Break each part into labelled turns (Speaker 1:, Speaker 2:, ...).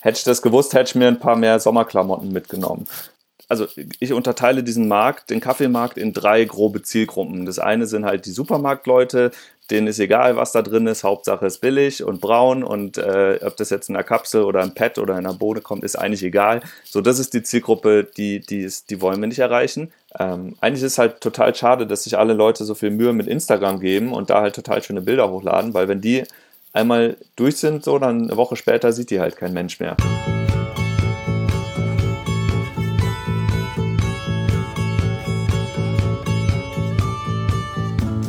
Speaker 1: hätte ich das gewusst, hätte ich mir ein paar mehr Sommerklamotten mitgenommen. Also ich unterteile diesen Markt, den Kaffeemarkt, in drei grobe Zielgruppen. Das eine sind halt die Supermarktleute, denen ist egal, was da drin ist, Hauptsache ist billig und braun und äh, ob das jetzt in einer Kapsel oder im Pad oder in einer Bohne kommt, ist eigentlich egal. So, das ist die Zielgruppe, die, die, ist, die wollen wir nicht erreichen. Ähm, eigentlich ist es halt total schade, dass sich alle Leute so viel Mühe mit Instagram geben und da halt total schöne Bilder hochladen, weil wenn die einmal durch sind, so dann eine Woche später sieht die halt kein Mensch mehr.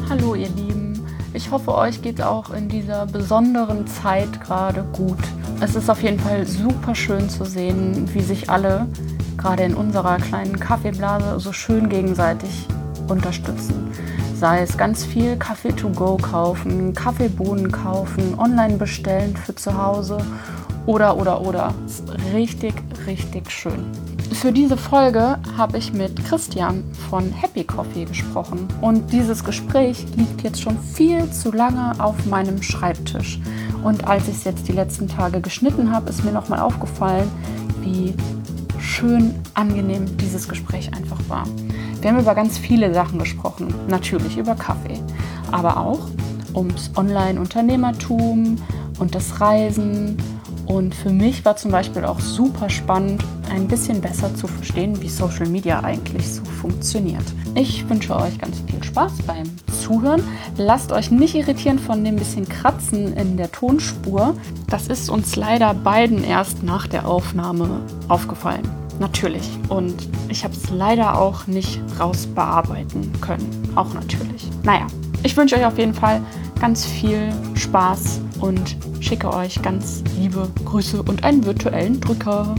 Speaker 2: Hallo ihr Lieben, ich hoffe euch geht auch in dieser besonderen Zeit gerade gut. Es ist auf jeden Fall super schön zu sehen, wie sich alle gerade in unserer kleinen Kaffeeblase so schön gegenseitig unterstützen. Sei es ganz viel Kaffee to go kaufen, Kaffeebohnen kaufen, online bestellen für zu Hause oder oder oder. Richtig, richtig schön. Für diese Folge habe ich mit Christian von Happy Coffee gesprochen und dieses Gespräch liegt jetzt schon viel zu lange auf meinem Schreibtisch. Und als ich es jetzt die letzten Tage geschnitten habe, ist mir nochmal aufgefallen, wie schön angenehm dieses Gespräch einfach war. Wir haben über ganz viele Sachen gesprochen, natürlich über Kaffee, aber auch ums Online-Unternehmertum und das Reisen. Und für mich war zum Beispiel auch super spannend, ein bisschen besser zu verstehen, wie Social Media eigentlich so funktioniert. Ich wünsche euch ganz viel Spaß beim Zuhören. Lasst euch nicht irritieren von dem bisschen Kratzen in der Tonspur. Das ist uns leider beiden erst nach der Aufnahme aufgefallen. Natürlich. Und ich habe es leider auch nicht rausbearbeiten können. Auch natürlich. Naja, ich wünsche euch auf jeden Fall ganz viel Spaß und schicke euch ganz liebe Grüße und einen virtuellen Drücker.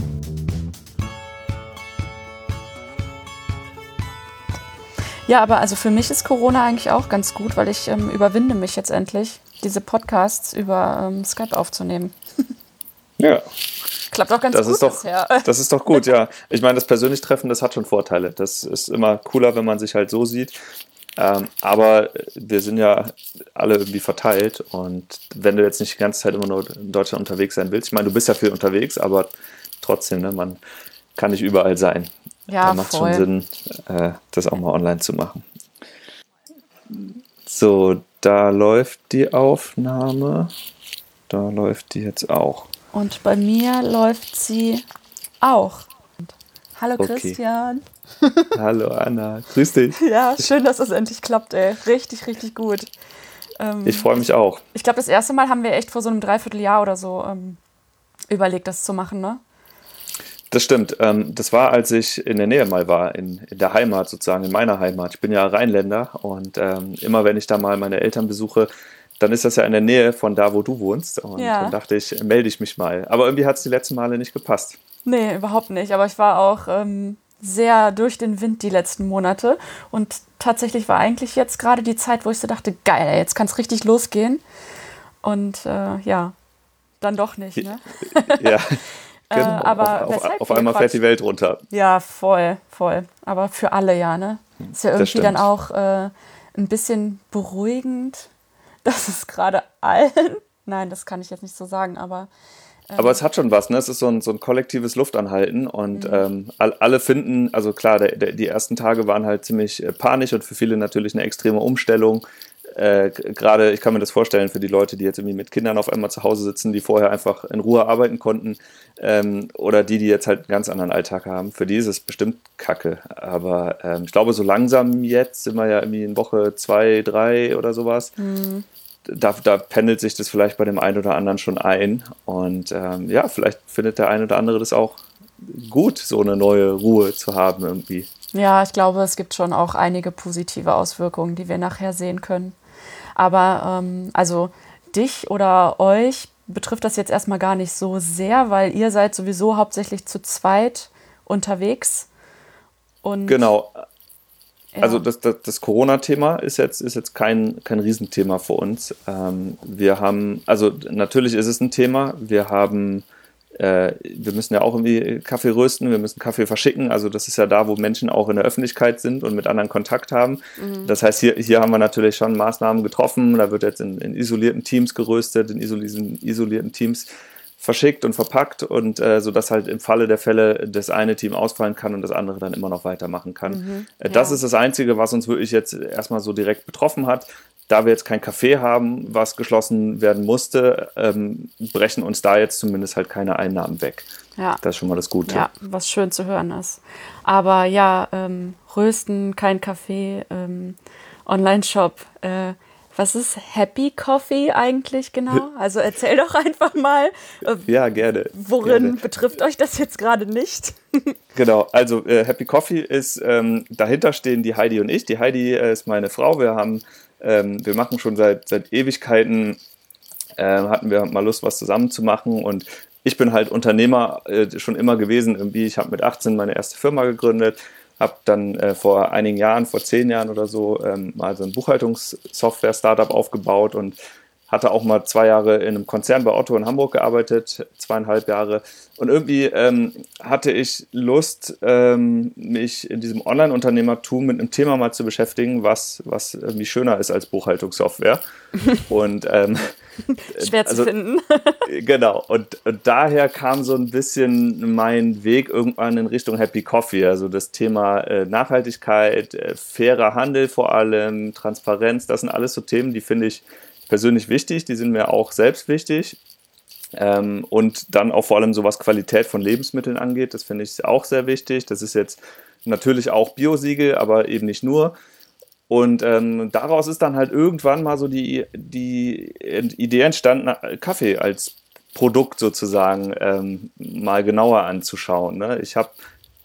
Speaker 2: Ja, aber also für mich ist Corona eigentlich auch ganz gut, weil ich ähm, überwinde mich jetzt endlich, diese Podcasts über ähm, Skype aufzunehmen.
Speaker 1: Ja.
Speaker 2: Klappt auch ganz
Speaker 1: das
Speaker 2: gut
Speaker 1: ist doch,
Speaker 2: bisher.
Speaker 1: Das ist doch gut, ja. Ich meine, das persönlich Treffen, das hat schon Vorteile. Das ist immer cooler, wenn man sich halt so sieht. Ähm, aber wir sind ja alle irgendwie verteilt und wenn du jetzt nicht die ganze Zeit immer nur in Deutschland unterwegs sein willst, ich meine, du bist ja viel unterwegs, aber trotzdem, ne, man kann nicht überall sein.
Speaker 2: Ja,
Speaker 1: da macht
Speaker 2: voll.
Speaker 1: schon Sinn, äh, das auch mal online zu machen. So, da läuft die Aufnahme. Da läuft die jetzt auch.
Speaker 2: Und bei mir läuft sie auch. Hallo
Speaker 1: Okay.
Speaker 2: Christian.
Speaker 1: Hallo Anna, grüß dich.
Speaker 2: Ja, schön, dass es endlich klappt, ey. Richtig, richtig gut. Ähm,
Speaker 1: Ich freue mich auch.
Speaker 2: ich glaube, das erste Mal haben wir echt vor so einem Dreivierteljahr oder so ähm, überlegt, das zu machen, ne?
Speaker 1: Das stimmt. Ähm, das war, als ich in der Nähe mal war, in, in der Heimat sozusagen, in meiner Heimat. Ich bin ja Rheinländer und ähm, immer wenn ich da mal meine Eltern besuche, dann ist das ja in der Nähe von da, wo du wohnst. Und
Speaker 2: Ja.
Speaker 1: dann dachte ich, melde ich mich mal. Aber irgendwie hat es die letzten Male nicht gepasst.
Speaker 2: Nee, überhaupt nicht. Aber ich war auch ähm, sehr durch den Wind die letzten Monate. Und tatsächlich war eigentlich jetzt gerade die Zeit, wo ich so dachte, geil, jetzt kann es richtig losgehen. Und äh, ja, dann doch nicht, ne?
Speaker 1: Ja,
Speaker 2: Äh,
Speaker 1: genau.
Speaker 2: aber
Speaker 1: auf, auf, auf einmal
Speaker 2: Quatsch?
Speaker 1: fährt die Welt runter.
Speaker 2: Ja, voll, voll. Aber für alle ja, ne? Ist ja irgendwie dann auch äh, ein bisschen beruhigend, dass es gerade allen, nein, das kann ich jetzt nicht so sagen, aber
Speaker 1: Aber es hat schon was, ne? Es ist so ein, so ein kollektives Luftanhalten und
Speaker 2: Mhm.
Speaker 1: ähm, all, alle finden, also klar, der, der, die ersten Tage waren halt ziemlich äh, panisch und für viele natürlich eine extreme Umstellung. Äh, Gerade, ich kann mir das vorstellen, für die Leute, die jetzt irgendwie mit Kindern auf einmal zu Hause sitzen, die vorher einfach in Ruhe arbeiten konnten ähm, oder die, die jetzt halt einen ganz anderen Alltag haben, für die ist es bestimmt kacke. Aber ähm, ich glaube, so langsam jetzt sind wir ja irgendwie in Woche zwei, drei oder sowas da, da pendelt sich das vielleicht bei dem einen oder anderen schon ein. Und ähm, ja, vielleicht findet der ein oder andere das auch gut, so eine neue Ruhe zu haben irgendwie.
Speaker 2: Ja, ich glaube, es gibt schon auch einige positive Auswirkungen, die wir nachher sehen können. Aber ähm, also dich oder euch betrifft das jetzt erstmal gar nicht so sehr, weil ihr seid sowieso hauptsächlich zu zweit unterwegs. Und
Speaker 1: Genau.
Speaker 2: ja.
Speaker 1: Also das, das, das Corona-Thema ist jetzt, ist jetzt kein, kein Riesenthema für uns. Ähm, wir haben, also natürlich ist es ein Thema. Wir haben, äh, wir müssen ja auch irgendwie Kaffee rösten, wir müssen Kaffee verschicken. Also das ist ja da, wo Menschen auch in der Öffentlichkeit sind und mit anderen Kontakt haben. Das heißt, hier, hier haben wir natürlich schon Maßnahmen getroffen. Da wird jetzt in, in isolierten Teams geröstet, in isolierten, isolierten Teams verschickt und verpackt und äh, so dass halt im Falle der Fälle das eine Team ausfallen kann und das andere dann immer noch weitermachen kann. Mhm, äh, das ja. ist das Einzige, was uns wirklich jetzt erstmal so direkt betroffen hat. Da wir jetzt kein Café haben, was geschlossen werden musste, ähm, brechen uns da jetzt zumindest halt keine Einnahmen weg. Ja. Das ist schon mal das Gute.
Speaker 2: Ja, was schön zu hören ist. Aber ja, ähm, Rösten, kein Kaffee, ähm, Online-Shop. Äh, was ist Happy Coffee eigentlich genau? Also erzähl doch einfach mal.
Speaker 1: Äh, ja, gerne.
Speaker 2: Worin
Speaker 1: gerne.
Speaker 2: betrifft euch das jetzt gerade nicht?
Speaker 1: genau, also äh, Happy Coffee ist, ähm, dahinter stehen die Heidi und ich. Die Heidi äh, ist meine Frau. Wir haben, ähm, wir machen schon seit, seit Ewigkeiten, äh, hatten wir mal Lust, was zusammen zu machen und ich bin halt Unternehmer äh, schon immer gewesen. Irgendwie, ich habe mit 18 meine erste Firma gegründet habe dann äh, vor einigen Jahren, vor zehn Jahren oder so, ähm, mal so ein Buchhaltungssoftware-Startup aufgebaut und hatte auch mal zwei Jahre in einem Konzern bei Otto in Hamburg gearbeitet, zweieinhalb Jahre. Und irgendwie ähm, hatte ich Lust, ähm, mich in diesem Online-Unternehmertum mit einem Thema mal zu beschäftigen, was, was irgendwie schöner ist als Buchhaltungssoftware. Und ähm,
Speaker 2: schwer also, zu finden.
Speaker 1: genau. Und, und, daher kam so ein bisschen mein Weg irgendwann in Richtung Happy Coffee. Also das Thema äh, Nachhaltigkeit, äh, fairer Handel vor allem, Transparenz, das sind alles so Themen, die finde ich persönlich wichtig, die sind mir auch selbst wichtig. Ähm, und dann auch vor allem so was Qualität von Lebensmitteln angeht, das finde ich auch sehr wichtig. Das ist jetzt natürlich auch Biosiegel, aber eben nicht nur. Und ähm, daraus ist dann halt irgendwann mal so die, die Idee entstanden, Kaffee als Produkt sozusagen ähm, mal genauer anzuschauen. Ne? Ich habe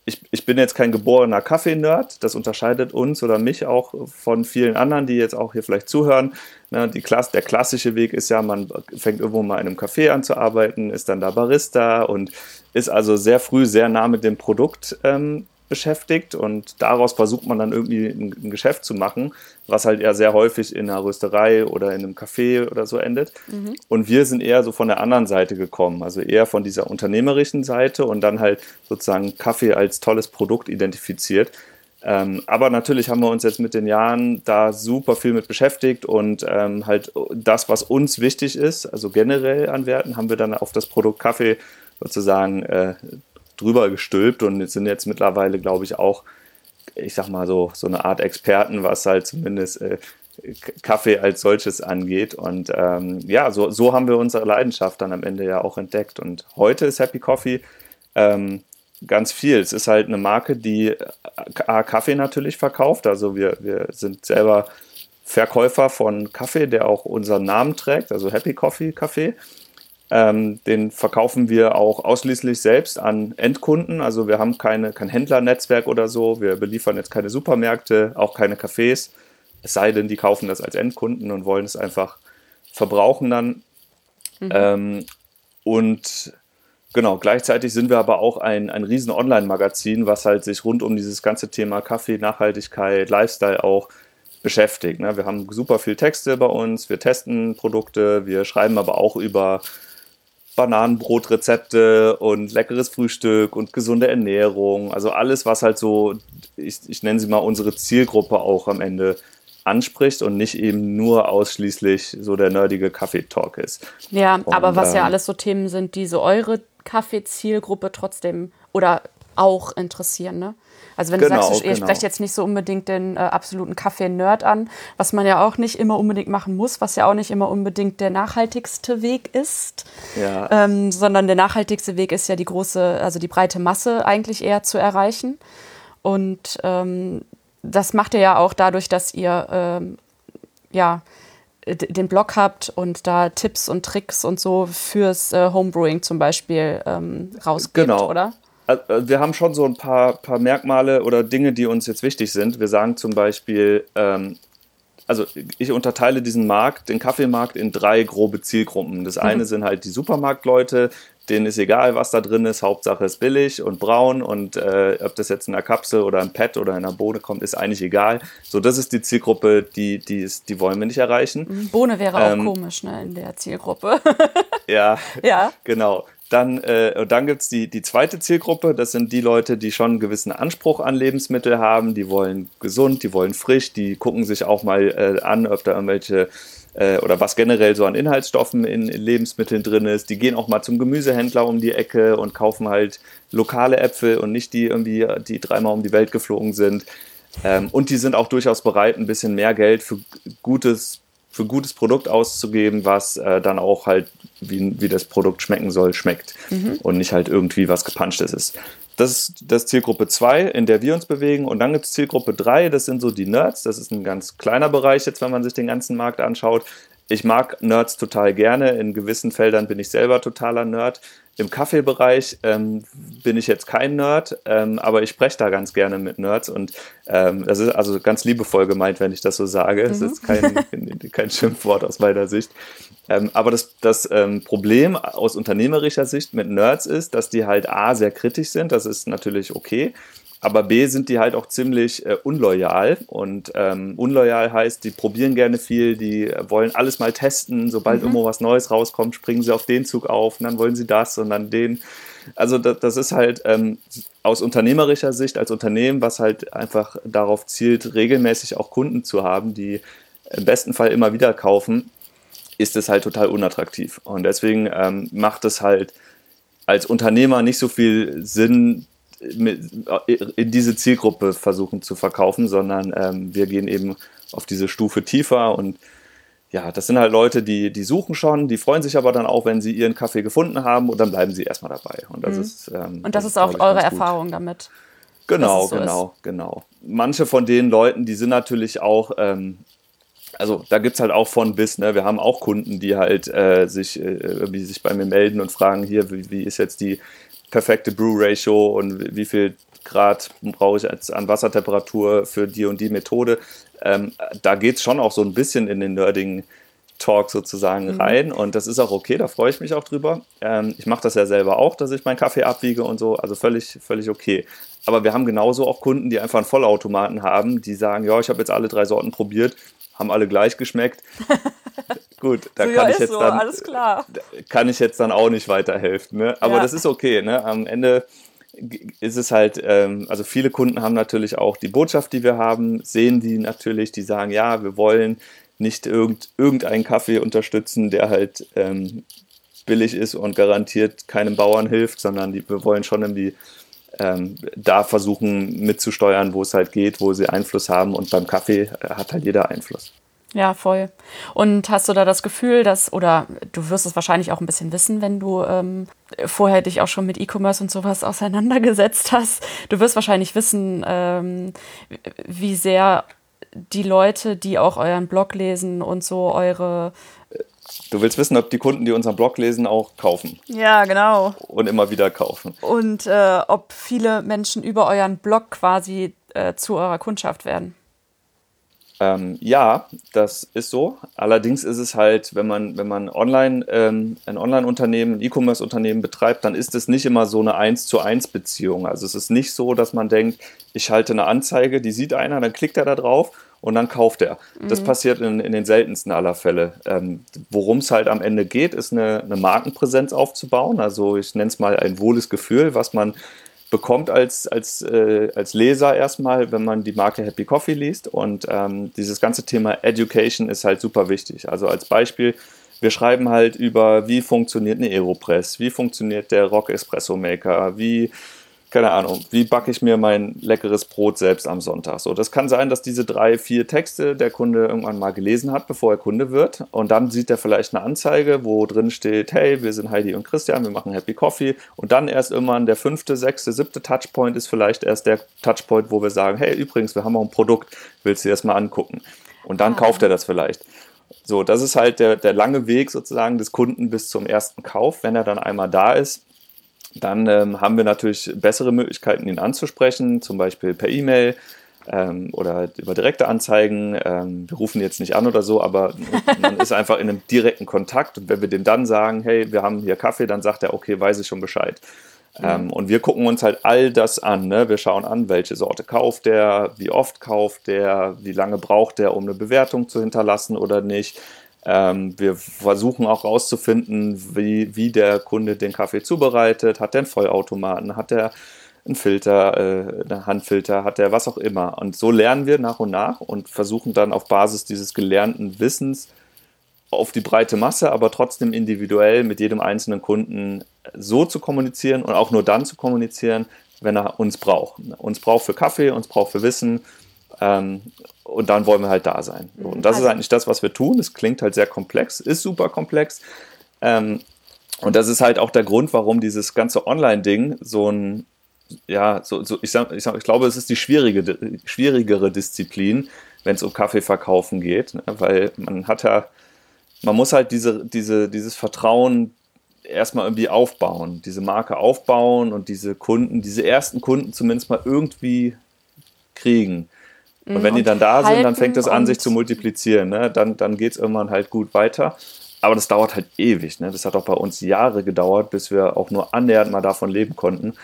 Speaker 1: ich, ich bin jetzt kein geborener Kaffee-Nerd, das unterscheidet uns oder mich auch von vielen anderen, die jetzt auch hier vielleicht zuhören. Ne, die Klasse, der klassische Weg ist ja, man fängt irgendwo mal in einem Café an zu arbeiten, ist dann da Barista und ist also sehr früh sehr nah mit dem Produkt ähm, beschäftigt und daraus versucht man dann irgendwie ein, ein, Geschäft zu machen, was halt eher sehr häufig in einer Rösterei oder in einem Café oder so endet. Mhm. Und wir sind eher so von der anderen Seite gekommen, also eher von dieser unternehmerischen Seite und dann halt sozusagen Kaffee als tolles Produkt identifiziert. Ähm, aber natürlich haben wir uns jetzt mit den Jahren da super viel mit beschäftigt und ähm, halt das, was uns wichtig ist, also generell an Werten, haben wir dann auf das Produkt Kaffee sozusagen äh, drüber gestülpt und sind jetzt mittlerweile, glaube ich, auch, ich sag mal so, so eine Art Experten, was halt zumindest äh, Kaffee als solches angeht. Und ähm, ja, so, so haben wir unsere Leidenschaft dann am Ende ja auch entdeckt. Und heute ist Happy Coffee ähm, ganz viel. Es ist halt eine Marke, die äh, Kaffee natürlich verkauft. Also wir, wir sind selber Verkäufer von Kaffee, der auch unseren Namen trägt, also Happy Coffee Kaffee. Ähm, den verkaufen wir auch ausschließlich selbst an Endkunden. Also wir haben keine, kein Händlernetzwerk oder so. Wir beliefern jetzt keine Supermärkte, auch keine Cafés. Es sei denn, die kaufen das als Endkunden und wollen es einfach verbrauchen dann. Mhm. Ähm, und genau, gleichzeitig sind wir aber auch ein, ein riesen Online-Magazin, was halt sich rund um dieses ganze Thema Kaffee, Nachhaltigkeit, Lifestyle auch beschäftigt. Ne? Wir haben super viel Texte bei uns, wir testen Produkte, wir schreiben aber auch über Bananenbrotrezepte und leckeres Frühstück und gesunde Ernährung. Also alles, was halt so, ich, ich nenne sie mal unsere Zielgruppe auch am Ende anspricht und nicht eben nur ausschließlich so der nerdige Kaffeetalk ist.
Speaker 2: Ja, und, aber was ja ähm, alles so Themen sind, die so eure Kaffeezielgruppe trotzdem oder auch interessieren, ne? Also wenn genau, du sagst, ihr genau. sprecht jetzt nicht so unbedingt den äh, absoluten Kaffee-Nerd an, was man ja auch nicht immer unbedingt machen muss, was ja auch nicht immer unbedingt der nachhaltigste Weg ist, ja. ähm, sondern der nachhaltigste Weg ist ja die große, also die breite Masse eigentlich eher zu erreichen. Und ähm, das macht ihr ja auch dadurch, dass ihr ähm, ja den Blog habt und da Tipps und Tricks und so fürs äh, Homebrewing zum Beispiel ähm, rausgebt, genau. oder?
Speaker 1: Also, äh, wir haben schon so ein paar, paar Merkmale oder Dinge, die uns jetzt wichtig sind. Wir sagen zum Beispiel, ähm, also ich unterteile diesen Markt, den Kaffeemarkt, in drei grobe Zielgruppen. Das eine mhm. sind halt die Supermarktleute, denen ist egal, was da drin ist, Hauptsache ist billig und braun und äh, ob das jetzt in einer Kapsel oder im Pad oder in einer Bohne kommt, ist eigentlich egal. So, das ist die Zielgruppe, die, die, ist, die wollen wir nicht erreichen.
Speaker 2: Bohne wäre ähm, auch komisch, ne, in der Zielgruppe.
Speaker 1: ja, ja, genau. Dann, äh, dann gibt es die, die zweite Zielgruppe, das sind die Leute, die schon einen gewissen Anspruch an Lebensmittel haben, die wollen gesund, die wollen frisch, die gucken sich auch mal äh, an, ob da irgendwelche äh, oder was generell so an Inhaltsstoffen in, in, Lebensmitteln drin ist. Die gehen auch mal zum Gemüsehändler um die Ecke und kaufen halt lokale Äpfel und nicht die irgendwie, die dreimal um die Welt geflogen sind. Ähm, und die sind auch durchaus bereit, ein bisschen mehr Geld für gutes, für gutes Produkt auszugeben, was äh, dann auch halt, wie, wie das Produkt schmecken soll, schmeckt. Mhm. Und nicht halt irgendwie was gepanschtes ist. Das ist das Zielgruppe 2, in der wir uns bewegen. Und dann gibt es Zielgruppe 3, das sind so die Nerds. Das ist ein ganz kleiner Bereich jetzt, wenn man sich den ganzen Markt anschaut. Ich mag Nerds total gerne. In gewissen Feldern bin ich selber totaler Nerd. Im Kaffeebereich ähm, bin ich jetzt kein Nerd, ähm, aber ich spreche da ganz gerne mit Nerds und ähm, das ist also ganz liebevoll gemeint, wenn ich das so sage. Es mhm. ist kein, kein Schimpfwort aus meiner Sicht. Ähm, aber das, das ähm, Problem aus unternehmerischer Sicht mit Nerds ist, dass die halt A, sehr kritisch sind, das ist natürlich okay, aber B sind die halt auch ziemlich äh, unloyal. Und ähm, unloyal heißt, die probieren gerne viel, die wollen alles mal testen. Sobald mhm. irgendwo was Neues rauskommt, springen sie auf den Zug auf und dann wollen sie das und dann den. Also das, das ist halt ähm, aus unternehmerischer Sicht als Unternehmen, was halt einfach darauf zielt, regelmäßig auch Kunden zu haben, die im besten Fall immer wieder kaufen, ist es halt total unattraktiv. Und deswegen ähm, macht es halt als Unternehmer nicht so viel Sinn, in diese Zielgruppe versuchen zu verkaufen, sondern ähm, wir gehen eben auf diese Stufe tiefer und ja, das sind halt Leute, die, die suchen schon, die freuen sich aber dann auch, wenn sie ihren Kaffee gefunden haben und dann bleiben sie erstmal dabei. Und das
Speaker 2: mhm.
Speaker 1: ist,
Speaker 2: ähm, und das, das ist auch eure Erfahrung damit.
Speaker 1: Genau, so genau, ist. genau. Manche von den Leuten, die sind natürlich auch, ähm, also da gibt es halt auch von bis, ne? Wir haben auch Kunden, die halt äh, sich, äh, sich bei mir melden und fragen, hier, wie, wie ist jetzt die perfekte Brew-Ratio und wie viel Grad brauche ich jetzt an Wassertemperatur für die und die Methode. Ähm, da geht es schon auch so ein bisschen in den nerdigen Talk sozusagen mhm. rein und das ist auch okay, da freue ich mich auch drüber. Ähm, ich mache das ja selber auch, dass ich meinen Kaffee abwiege und so, also völlig, völlig okay. Aber wir haben genauso auch Kunden, die einfach einen Vollautomaten haben, die sagen, ja, ich habe jetzt alle drei Sorten probiert, haben alle gleich geschmeckt. Gut, da so, kann ja, ich jetzt so, dann kann ich jetzt dann auch nicht weiterhelfen. Ne? Aber ja. das ist okay. Ne? Am Ende ist es halt, ähm, also viele Kunden haben natürlich auch die Botschaft, die wir haben, sehen die natürlich, die sagen, ja, wir wollen nicht irgend, irgendeinen Kaffee unterstützen, der halt ähm, billig ist und garantiert keinem Bauern hilft, sondern die, wir wollen schon irgendwie ähm, da versuchen mitzusteuern, wo es halt geht, wo sie Einfluss haben. Und beim Kaffee hat halt jeder Einfluss.
Speaker 2: Ja, voll. Und hast du da das Gefühl, dass, oder du wirst es wahrscheinlich auch ein bisschen wissen, wenn du ähm, vorher dich auch schon mit E-Commerce und sowas auseinandergesetzt hast, du wirst wahrscheinlich wissen, ähm, wie sehr die Leute, die auch euren Blog lesen und so eure
Speaker 1: Du willst wissen, ob die Kunden, die unseren Blog lesen, auch kaufen.
Speaker 2: Ja, genau.
Speaker 1: Und immer wieder kaufen.
Speaker 2: Und äh, ob viele Menschen über euren Blog quasi äh, zu eurer Kundschaft werden.
Speaker 1: Ähm, ja, das ist so. Allerdings ist es halt, wenn man, wenn man online, ähm, ein Online-Unternehmen, ein E-Commerce-Unternehmen betreibt, dann ist es nicht immer so eine 1 zu 1 Beziehung. Also es ist nicht so, dass man denkt, ich schalte eine Anzeige, die sieht einer, dann klickt er da drauf und dann kauft er. Mhm. Das passiert in, in, den seltensten aller Fälle. Ähm, Worum es halt am Ende geht, ist eine, eine Markenpräsenz aufzubauen. Also ich nenne es mal ein wohles Gefühl, was man bekommt als, als, äh, als Leser erstmal, wenn man die Marke Happy Coffee liest. Und ähm, dieses ganze Thema Education ist halt super wichtig. Also als Beispiel, wir schreiben halt über, wie funktioniert eine Aeropress, wie funktioniert der Rock Espresso Maker, wie keine Ahnung, wie backe ich mir mein leckeres Brot selbst am Sonntag? So, das kann sein, dass diese drei, vier Texte der Kunde irgendwann mal gelesen hat, bevor er Kunde wird. Und dann sieht er vielleicht eine Anzeige, wo drin steht, hey, wir sind Heidi und Christian, wir machen Happy Coffee. Und dann erst irgendwann der fünfte, sechste, siebte Touchpoint ist vielleicht erst der Touchpoint, wo wir sagen, hey, übrigens, wir haben auch ein Produkt, willst du dir das mal angucken? Und dann ah. kauft er das vielleicht. So, das ist halt der, der lange Weg sozusagen des Kunden bis zum ersten Kauf. Wenn er dann einmal da ist, dann ähm, haben wir natürlich bessere Möglichkeiten, ihn anzusprechen, zum Beispiel per E-Mail ähm, oder über direkte Anzeigen. Ähm, wir rufen jetzt nicht an oder so, aber man ist einfach in einem direkten Kontakt. Und wenn wir dem dann sagen, hey, wir haben hier Kaffee, dann sagt er, okay, weiß ich schon Bescheid. Mhm. und wir gucken uns halt all das an. Ne? Wir schauen an, welche Sorte kauft der, wie oft kauft der, wie lange braucht der, um eine Bewertung zu hinterlassen oder nicht. Ähm, wir versuchen auch herauszufinden, wie, wie der Kunde den Kaffee zubereitet. Hat der einen Vollautomaten? Hat der einen Filter, äh, einen Handfilter? Hat der was auch immer? Und so lernen wir nach und nach und versuchen dann auf Basis dieses gelernten Wissens auf die breite Masse, aber trotzdem individuell mit jedem einzelnen Kunden so zu kommunizieren und auch nur dann zu kommunizieren, wenn er uns braucht. Uns braucht für Kaffee, uns braucht für Wissen ähm, und dann wollen wir halt da sein. Und das also, ist eigentlich das, was wir tun. Es klingt halt sehr komplex, ist super komplex. Ähm, und das ist halt auch der Grund, warum dieses ganze Online-Ding so ein, ja, so, so ich, sag, ich, sag, ich glaube, es ist die schwierige, schwierigere Disziplin, wenn es um Kaffeeverkaufen geht, ne? weil man hat ja, man muss halt diese, diese, dieses Vertrauen erstmal irgendwie aufbauen, diese Marke aufbauen und diese Kunden, diese ersten Kunden zumindest mal irgendwie kriegen. Und wenn und die dann da sind, dann fängt es an, sich zu multiplizieren. Ne? Dann, dann geht es irgendwann halt gut weiter. Aber das dauert halt ewig. Ne? Das hat auch bei uns Jahre gedauert, bis wir auch nur annähernd mal davon leben konnten.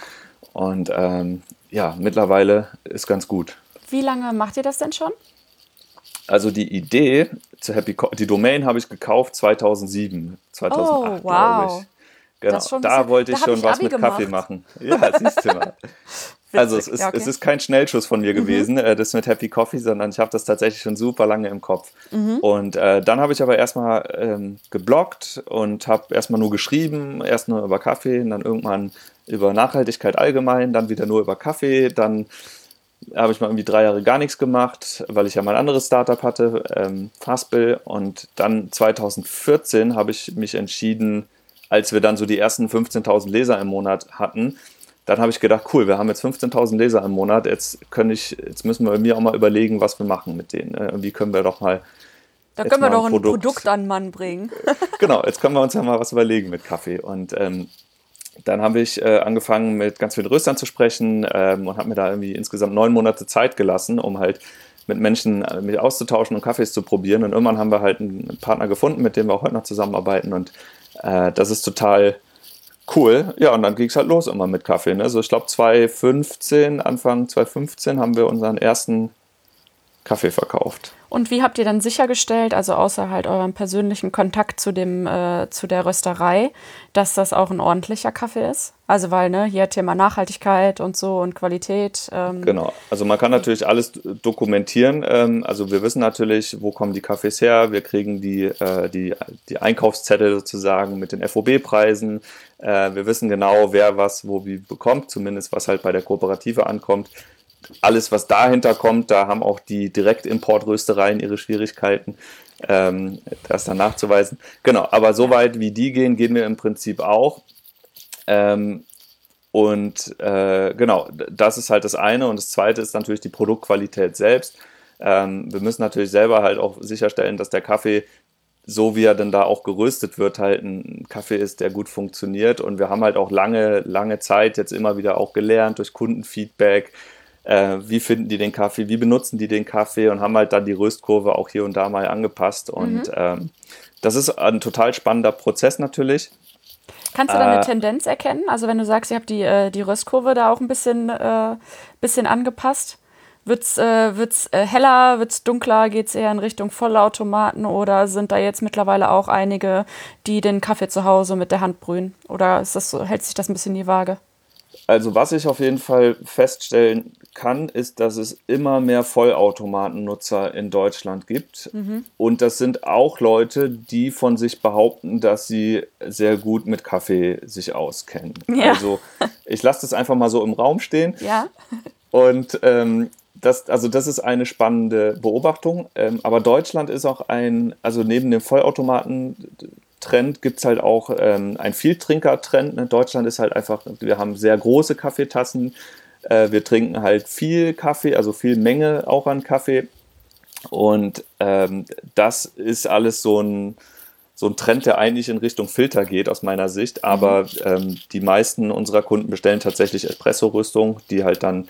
Speaker 1: Und ähm, ja, mittlerweile ist ganz gut.
Speaker 2: Wie lange macht ihr das denn schon?
Speaker 1: Also die Idee zu Happy Co die Domain habe ich gekauft 2007, 2008 oh, wow. glaube ich. Genau, da wollte ich schon ich was Abi mit gemacht. Kaffee machen. Ja, siehst du mal. also es ist, ja, okay. es ist kein Schnellschuss von mir mhm. gewesen, äh, das mit Happy Coffee, sondern ich habe das tatsächlich schon super lange im Kopf. Mhm. Und äh, dann habe ich aber erstmal ähm, geblockt und habe erstmal nur geschrieben, erst nur über Kaffee, und dann irgendwann über Nachhaltigkeit allgemein, dann wieder nur über Kaffee, dann habe ich mal irgendwie drei Jahre gar nichts gemacht, weil ich ja mein anderes Startup hatte, ähm, Fastbill. Und dann 2014 habe ich mich entschieden, als wir dann so die ersten 15.000 Leser im Monat hatten, dann habe ich gedacht, cool, wir haben jetzt 15.000 Leser im Monat, jetzt, können ich, jetzt müssen wir mir auch mal überlegen, was wir machen mit denen. Ne? Wie können wir doch mal.
Speaker 2: Da können wir doch ein Produkt, Produkt an Mann bringen.
Speaker 1: genau, jetzt können wir uns ja mal was überlegen mit Kaffee. Und ähm, dann habe ich äh, angefangen mit ganz vielen Röstern zu sprechen ähm, und habe mir da irgendwie insgesamt neun Monate Zeit gelassen, um halt mit Menschen äh, mich auszutauschen und Kaffees zu probieren. Und irgendwann haben wir halt einen Partner gefunden, mit dem wir auch heute noch zusammenarbeiten. Und äh, das ist total cool. Ja, und dann ging es halt los immer mit Kaffee. Ne? Also ich glaube 2015, Anfang 2015 haben wir unseren ersten Kaffee verkauft.
Speaker 2: Und wie habt ihr dann sichergestellt, also außer halt eurem persönlichen Kontakt zu, dem, äh, zu der Rösterei, dass das auch ein ordentlicher Kaffee ist? Also weil, ne, hier Thema Nachhaltigkeit und so und Qualität.
Speaker 1: Ähm genau, also man kann natürlich alles dokumentieren. Ähm, also wir wissen natürlich, wo kommen die Kaffees her. Wir kriegen die, äh, die, die Einkaufszettel sozusagen mit den FOB-Preisen. Äh, wir wissen genau, wer was wo wie bekommt, zumindest was halt bei der Kooperative ankommt alles, was dahinter kommt, da haben auch die Direktimportröstereien ihre Schwierigkeiten, ähm, das dann nachzuweisen. Genau, aber so weit wie die gehen, gehen wir im Prinzip auch. Ähm, und äh, genau, das ist halt das eine. Und das zweite ist natürlich die Produktqualität selbst. Ähm, wir müssen natürlich selber halt auch sicherstellen, dass der Kaffee, so wie er dann da auch geröstet wird, halt ein Kaffee ist, der gut funktioniert. Und wir haben halt auch lange, lange Zeit jetzt immer wieder auch gelernt durch Kundenfeedback, äh, wie finden die den Kaffee, wie benutzen die den Kaffee und haben halt dann die Röstkurve auch hier und da mal angepasst. Und mhm. ähm, das ist ein total spannender Prozess natürlich.
Speaker 2: Kannst du da eine äh, Tendenz erkennen? Also wenn du sagst, ihr habt die, äh, die Röstkurve da auch ein bisschen, äh, bisschen angepasst, wird es äh, wird's, äh, heller, wird es dunkler, geht es eher in Richtung Vollautomaten oder sind da jetzt mittlerweile auch einige, die den Kaffee zu Hause mit der Hand brühen? Oder das, hält sich das ein bisschen in die Waage?
Speaker 1: Also was ich auf jeden Fall feststellen kann, ist, dass es immer mehr Vollautomatennutzer in Deutschland gibt. Mhm. Und das sind auch Leute, die von sich behaupten, dass sie sehr gut mit Kaffee sich auskennen. Ja. Also ich lasse das einfach mal so im Raum stehen.
Speaker 2: Ja.
Speaker 1: Und ähm, das, also das ist eine spannende Beobachtung. Ähm, aber Deutschland ist auch ein, also neben dem Vollautomaten Trend gibt es halt auch ähm, einen Vieltrinker-Trend. Ne? Deutschland ist halt einfach, wir haben sehr große Kaffeetassen. Äh, wir trinken halt viel Kaffee, also viel Menge auch an Kaffee. Und ähm, das ist alles so ein, so ein Trend, der eigentlich in Richtung Filter geht, aus meiner Sicht. Aber mhm. ähm, die meisten unserer Kunden bestellen tatsächlich Espresso-Rüstung, die halt dann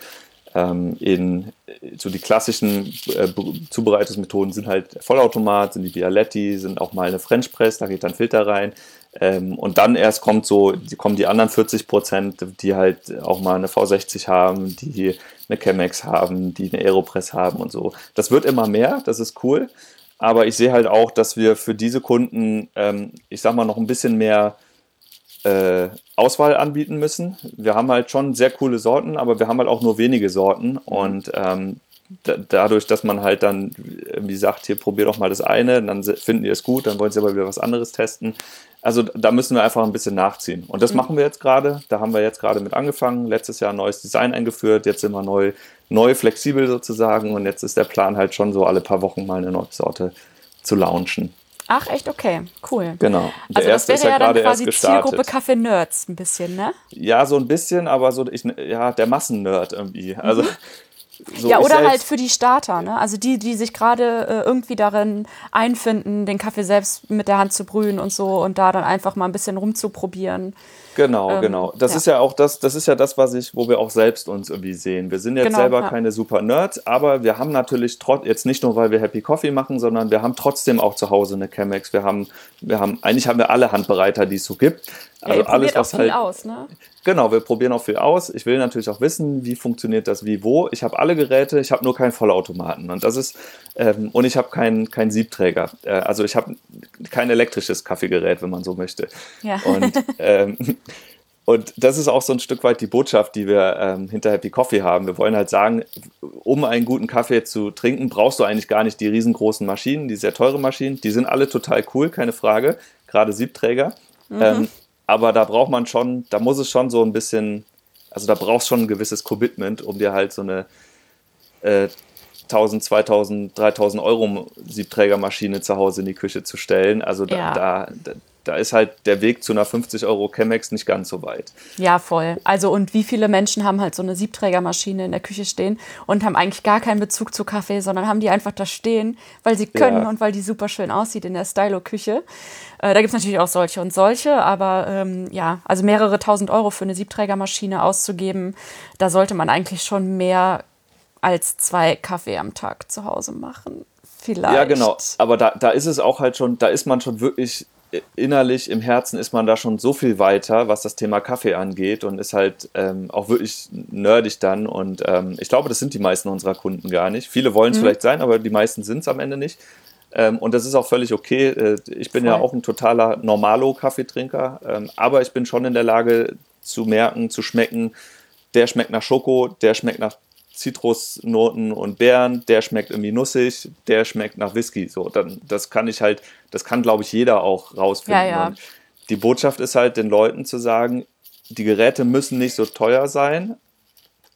Speaker 1: ähm, in so die klassischen äh, Zubereitungsmethoden sind halt Vollautomat, sind die Bialetti, sind auch mal eine French Press, da geht dann Filter rein. Ähm, und dann erst kommt so, die kommen die anderen 40 Prozent, die halt auch mal eine V60 haben, die eine Chemex haben, die eine Aeropress haben und so. Das wird immer mehr, das ist cool. Aber ich sehe halt auch, dass wir für diese Kunden, ähm, ich sag mal, noch ein bisschen mehr äh, Auswahl anbieten müssen. Wir haben halt schon sehr coole Sorten, aber wir haben halt auch nur wenige Sorten und ähm, da, dadurch, dass man halt dann irgendwie sagt, hier probier doch mal das eine, dann finden die es gut, dann wollen sie aber wieder was anderes testen. Also da müssen wir einfach ein bisschen nachziehen. Und das mhm. machen wir jetzt gerade. Da haben wir jetzt gerade mit angefangen. Letztes Jahr ein neues Design eingeführt. Jetzt sind wir neu, neu flexibel sozusagen. Und jetzt ist der Plan halt schon so alle paar Wochen mal eine neue Sorte zu launchen.
Speaker 2: Ach, echt? Okay, cool.
Speaker 1: Genau.
Speaker 2: Der also das wäre ja, ja dann quasi Zielgruppe Kaffee Nerds ein bisschen, ne?
Speaker 1: Ja, so ein bisschen, aber so, ich, ja, der Massen-Nerd irgendwie. Also, mhm.
Speaker 2: So ja, oder halt für die Starter, ne? Also die, die sich gerade äh, irgendwie darin einfinden, den Kaffee selbst mit der Hand zu brühen und so und da dann einfach mal ein bisschen rumzuprobieren.
Speaker 1: Genau, ähm, genau. Das ja. ist ja auch das, das ist ja das, was ich, wo wir auch selbst uns irgendwie sehen. Wir sind jetzt genau, selber ja. keine super Nerds, aber wir haben natürlich trotz, jetzt nicht nur, weil wir Happy Coffee machen, sondern wir haben trotzdem auch zu Hause eine Chemex. Wir haben, wir haben, eigentlich haben wir alle Handbereiter, die es so gibt.
Speaker 2: Also ja, alles, was halt. Aus, ne?
Speaker 1: Genau, wir probieren auch viel aus. Ich will natürlich auch wissen, wie funktioniert das wie wo. Ich habe alle Geräte, ich habe nur keinen Vollautomaten. Und das ist, ähm, und ich habe keinen kein Siebträger. Äh, also ich habe kein elektrisches Kaffeegerät, wenn man so möchte. Ja. Und, ähm, und das ist auch so ein Stück weit die Botschaft, die wir ähm, hinter Happy Coffee haben. Wir wollen halt sagen, um einen guten Kaffee zu trinken, brauchst du eigentlich gar nicht die riesengroßen Maschinen, die sehr teure Maschinen. Die sind alle total cool, keine Frage. Gerade Siebträger. Mhm. Aber da braucht man schon, da muss es schon so ein bisschen, also da brauchst schon ein gewisses Commitment, um dir halt so eine äh, 1000, 2000, 3000 Euro Siebträgermaschine zu Hause in die Küche zu stellen. Also da, ja. da, da ist halt der Weg zu einer 50 Euro Chemex nicht ganz so weit.
Speaker 2: Ja, voll. Also und wie viele Menschen haben halt so eine Siebträgermaschine in der Küche stehen und haben eigentlich gar keinen Bezug zu Kaffee, sondern haben die einfach da stehen, weil sie können ja. und weil die super schön aussieht in der Stylo-Küche. Äh, da gibt es natürlich auch solche und solche, aber ähm, ja, also mehrere tausend Euro für eine Siebträgermaschine auszugeben, da sollte man eigentlich schon mehr als zwei Kaffee am Tag zu Hause machen. Vielleicht.
Speaker 1: Ja, genau. Aber da, da ist es auch halt schon, da ist man schon wirklich innerlich im Herzen ist man da schon so viel weiter, was das Thema Kaffee angeht und ist halt ähm, auch wirklich nerdig dann. Und ähm, ich glaube, das sind die meisten unserer Kunden gar nicht. Viele wollen es mhm. vielleicht sein, aber die meisten sind es am Ende nicht. Ähm, und das ist auch völlig okay. Äh, ich bin Voll. ja auch ein totaler Normalo-Kaffeetrinker, ähm, aber ich bin schon in der Lage zu merken, zu schmecken, der schmeckt nach Schoko, der schmeckt nach Zitrusnoten und Beeren, der schmeckt irgendwie nussig, der schmeckt nach Whisky. So, dann, das kann ich halt, das kann, glaube ich, jeder auch rausfinden. Ja, ja. die Botschaft ist halt, den Leuten zu sagen, die Geräte müssen nicht so teuer sein,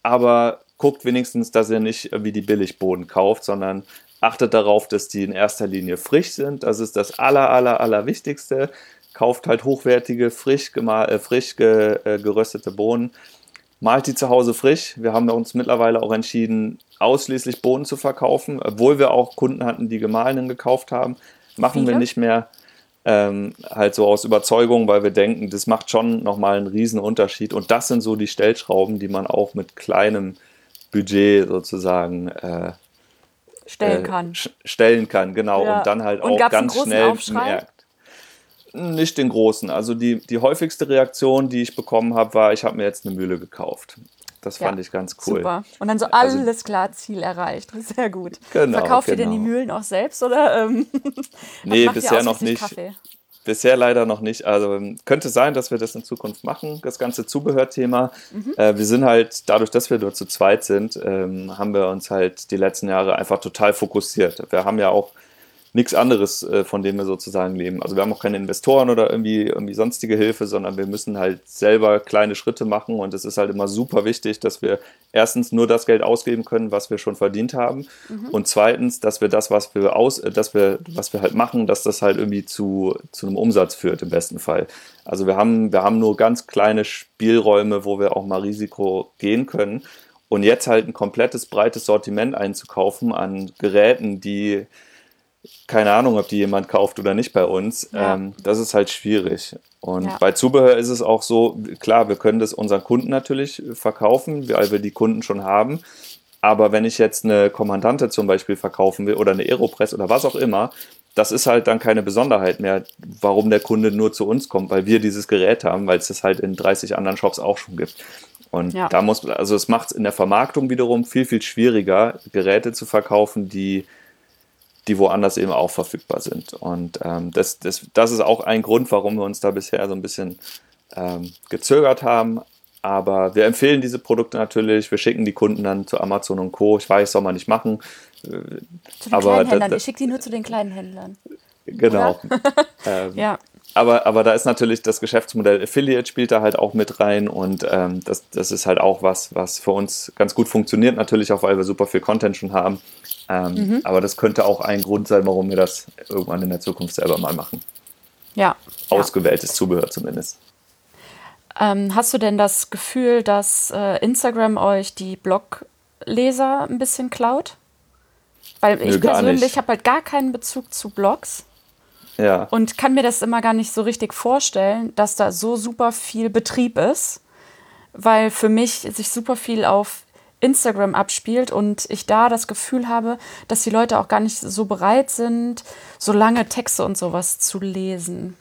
Speaker 1: aber guckt wenigstens, dass ihr nicht irgendwie die Billigboden kauft, sondern achtet darauf, dass die in erster Linie frisch sind. Das ist das aller, aller, aller Wichtigste. Kauft halt hochwertige, frisch, äh, frisch ge, äh, geröstete Bohnen malt die zu Hause frisch. Wir haben uns mittlerweile auch entschieden, ausschließlich Bohnen zu verkaufen, obwohl wir auch Kunden hatten, die gemahlenen gekauft haben. Machen Viele? wir nicht mehr. Ähm, halt so aus Überzeugung, weil wir denken, das macht schon nochmal einen riesen Unterschied. Und das sind so die Stellschrauben, die man auch mit kleinem Budget sozusagen äh,
Speaker 2: stellen äh, kann.
Speaker 1: stellen kann, genau. Ja. Und dann halt und auch ganz schnell merkt. Nicht den großen. Also die, die häufigste Reaktion, die ich bekommen habe, war, ich habe mir jetzt eine Mühle gekauft. Das ja, fand ich ganz cool. Super.
Speaker 2: Und dann so also alles also, klar, Ziel erreicht. Sehr gut. Genau, Verkauft genau. ihr denn die genau. Mühlen auch selbst oder? Ähm,
Speaker 1: nee, bisher noch nicht. Kaffee? Bisher leider noch nicht. Also ähm, könnte sein, dass wir das in Zukunft machen, das ganze Zubehörthema. Mhm. Äh, wir sind halt, dadurch, dass wir nur zu zweit sind, ähm, haben wir uns halt die letzten Jahre einfach total fokussiert. Wir haben ja auch nichts anderes, äh, von dem wir sozusagen leben. Also wir haben auch keine Investoren oder irgendwie, irgendwie sonstige Hilfe, sondern wir müssen halt selber kleine Schritte machen und es ist halt immer super wichtig, dass wir erstens nur das Geld ausgeben können, was wir schon verdient haben mhm. und zweitens, dass wir das, was wir aus, äh, dass wir, was wir halt machen, dass das halt irgendwie zu, zu einem Umsatz führt im besten Fall. Also wir haben, wir haben nur ganz kleine Spielräume, wo wir auch mal Risiko gehen können. Und jetzt halt ein komplettes breites Sortiment einzukaufen an Geräten, die keine Ahnung, ob die jemand kauft oder nicht bei uns. Ja. Ähm, das ist halt schwierig. Und ja. bei Zubehör ist es auch so, klar, wir können das unseren Kunden natürlich verkaufen, weil wir die Kunden schon haben. Aber wenn ich jetzt eine Kommandante zum Beispiel verkaufen will oder eine Aeropress oder was auch immer, das ist halt dann keine Besonderheit mehr, warum der Kunde nur zu uns kommt, weil wir dieses Gerät haben, weil es das halt in 30 anderen Shops auch schon gibt. Und ja. da muss, also es macht es in der Vermarktung wiederum viel, viel schwieriger, Geräte zu verkaufen, die die woanders eben auch verfügbar sind. Und ähm, das, das, das ist auch ein Grund, warum wir uns da bisher so ein bisschen ähm, gezögert haben. aber wir empfehlen diese Produkte natürlich. Wir schicken die Kunden dann zu Amazon und Co. Ich weiß, soll man nicht machen.
Speaker 2: Zu den aber kleinen Händlern. ich schicke die nur zu den kleinen Händlern.
Speaker 1: Genau. ähm, ja. Aber, aber da ist natürlich das Geschäftsmodell Affiliate spielt da halt auch mit rein und ähm, das, das ist halt auch was, was für uns ganz gut funktioniert, natürlich auch, weil wir super viel Content schon haben. Ähm, mhm. Aber das könnte auch ein Grund sein, warum wir das irgendwann in der Zukunft selber mal machen.
Speaker 2: Ja.
Speaker 1: Ausgewähltes ja. Zubehör zumindest.
Speaker 2: Ähm, hast du denn das Gefühl, dass äh, Instagram euch die Blogleser ein bisschen klaut? Weil ich Nö, persönlich habe halt gar keinen Bezug zu Blogs. Ja. Und kann mir das immer gar nicht so richtig vorstellen, dass da so super viel Betrieb ist, weil für mich sich super viel auf Instagram abspielt und ich da das Gefühl habe, dass die Leute auch gar nicht so bereit sind, so lange Texte und sowas zu lesen.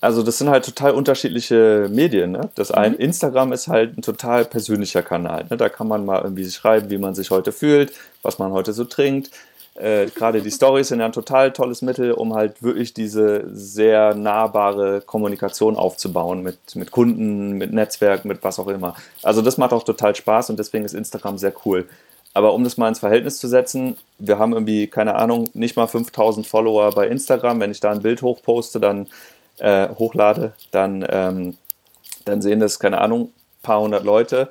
Speaker 1: Also das sind halt total unterschiedliche Medien. Ne? Das mhm. ein Instagram ist halt ein total persönlicher Kanal. Ne? Da kann man mal irgendwie schreiben, wie man sich heute fühlt, was man heute so trinkt äh, gerade die Stories sind ja ein total tolles Mittel, um halt wirklich diese sehr nahbare Kommunikation aufzubauen mit, mit Kunden, mit Netzwerk, mit was auch immer. Also das macht auch total Spaß und deswegen ist Instagram sehr cool. Aber um das mal ins Verhältnis zu setzen, wir haben irgendwie, keine Ahnung, nicht mal 5000 Follower bei Instagram. Wenn ich da ein Bild hochposte, dann äh, hochlade, dann, ähm, dann sehen das, keine Ahnung, paar hundert Leute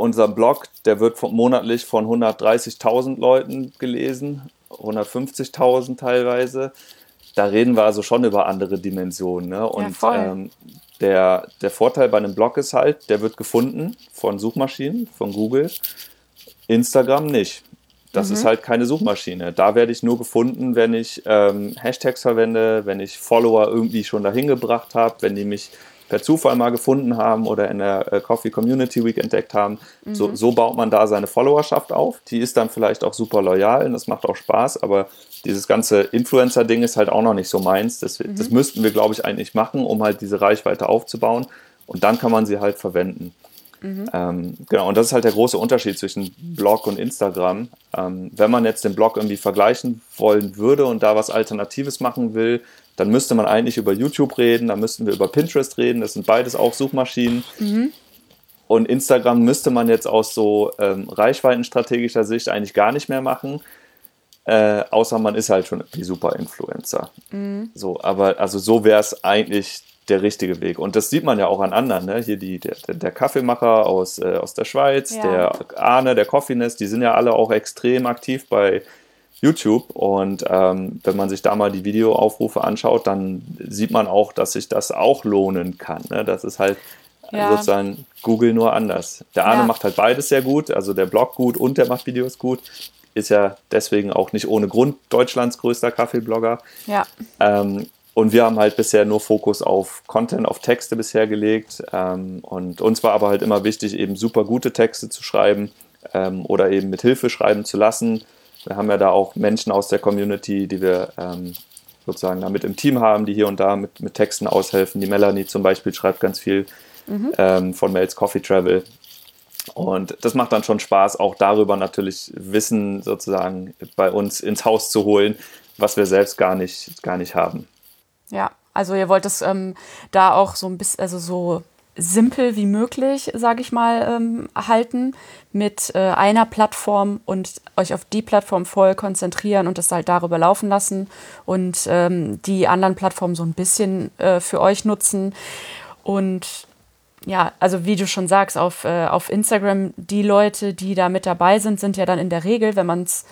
Speaker 1: unser Blog, der wird von, monatlich von 130.000 Leuten gelesen, 150.000 teilweise. Da reden wir also schon über andere Dimensionen. Ne? Und ja, ähm, der, der Vorteil bei einem Blog ist halt, der wird gefunden von Suchmaschinen, von Google. Instagram nicht. Das mhm. ist halt keine Suchmaschine. Da werde ich nur gefunden, wenn ich ähm, Hashtags verwende, wenn ich Follower irgendwie schon dahin gebracht habe, wenn die mich per Zufall mal gefunden haben oder in der äh, Coffee Community Week entdeckt haben. Mhm. So, so baut man da seine Followerschaft auf. Die ist dann vielleicht auch super loyal und das macht auch Spaß, aber dieses ganze Influencer-Ding ist halt auch noch nicht so meins. Das, mhm. das müssten wir, glaube ich, eigentlich machen, um halt diese Reichweite aufzubauen. Und dann kann man sie halt verwenden. Mhm. Ähm, genau, und das ist halt der große Unterschied zwischen Blog und Instagram. Ähm, wenn man jetzt den Blog irgendwie vergleichen wollen würde und da was Alternatives machen will, dann müsste man eigentlich über YouTube reden, dann müssten wir über Pinterest reden, das sind beides auch Suchmaschinen. Mhm. Und Instagram müsste man jetzt aus so ähm, reichweitenstrategischer Sicht eigentlich gar nicht mehr machen. Äh, außer man ist halt schon die Super-Influencer. Mhm. So, aber also so wäre es eigentlich der richtige Weg. Und das sieht man ja auch an anderen. Ne? Hier die, der, der Kaffeemacher aus, äh, aus der Schweiz, ja. der Arne, der Coffeeness, die sind ja alle auch extrem aktiv bei YouTube. Und ähm, wenn man sich da mal die Videoaufrufe anschaut, dann sieht man auch, dass sich das auch lohnen kann. Ne? Das ist halt ja. sozusagen Google nur anders. Der Arne ja. macht halt beides sehr gut, also der Blog gut und der macht Videos gut. Ist ja deswegen auch nicht ohne Grund Deutschlands größter Kaffeeblogger.
Speaker 2: Ja.
Speaker 1: Ähm, und wir haben halt bisher nur Fokus auf Content, auf Texte bisher gelegt. Ähm, und uns war aber halt immer wichtig, eben super gute Texte zu schreiben ähm, oder eben mit Hilfe schreiben zu lassen wir haben ja da auch Menschen aus der Community, die wir ähm, sozusagen da mit im Team haben, die hier und da mit, mit Texten aushelfen. Die Melanie zum Beispiel schreibt ganz viel mhm. ähm, von Mails Coffee Travel. Und das macht dann schon Spaß, auch darüber natürlich Wissen sozusagen bei uns ins Haus zu holen, was wir selbst gar nicht, gar nicht haben.
Speaker 2: Ja, also ihr wollt es ähm, da auch so ein bisschen, also so simpel wie möglich, sage ich mal, ähm, halten mit äh, einer Plattform und euch auf die Plattform voll konzentrieren und das halt darüber laufen lassen und ähm, die anderen Plattformen so ein bisschen äh, für euch nutzen. Und ja, also wie du schon sagst, auf, äh, auf Instagram, die Leute, die da mit dabei sind, sind ja dann in der Regel, wenn man es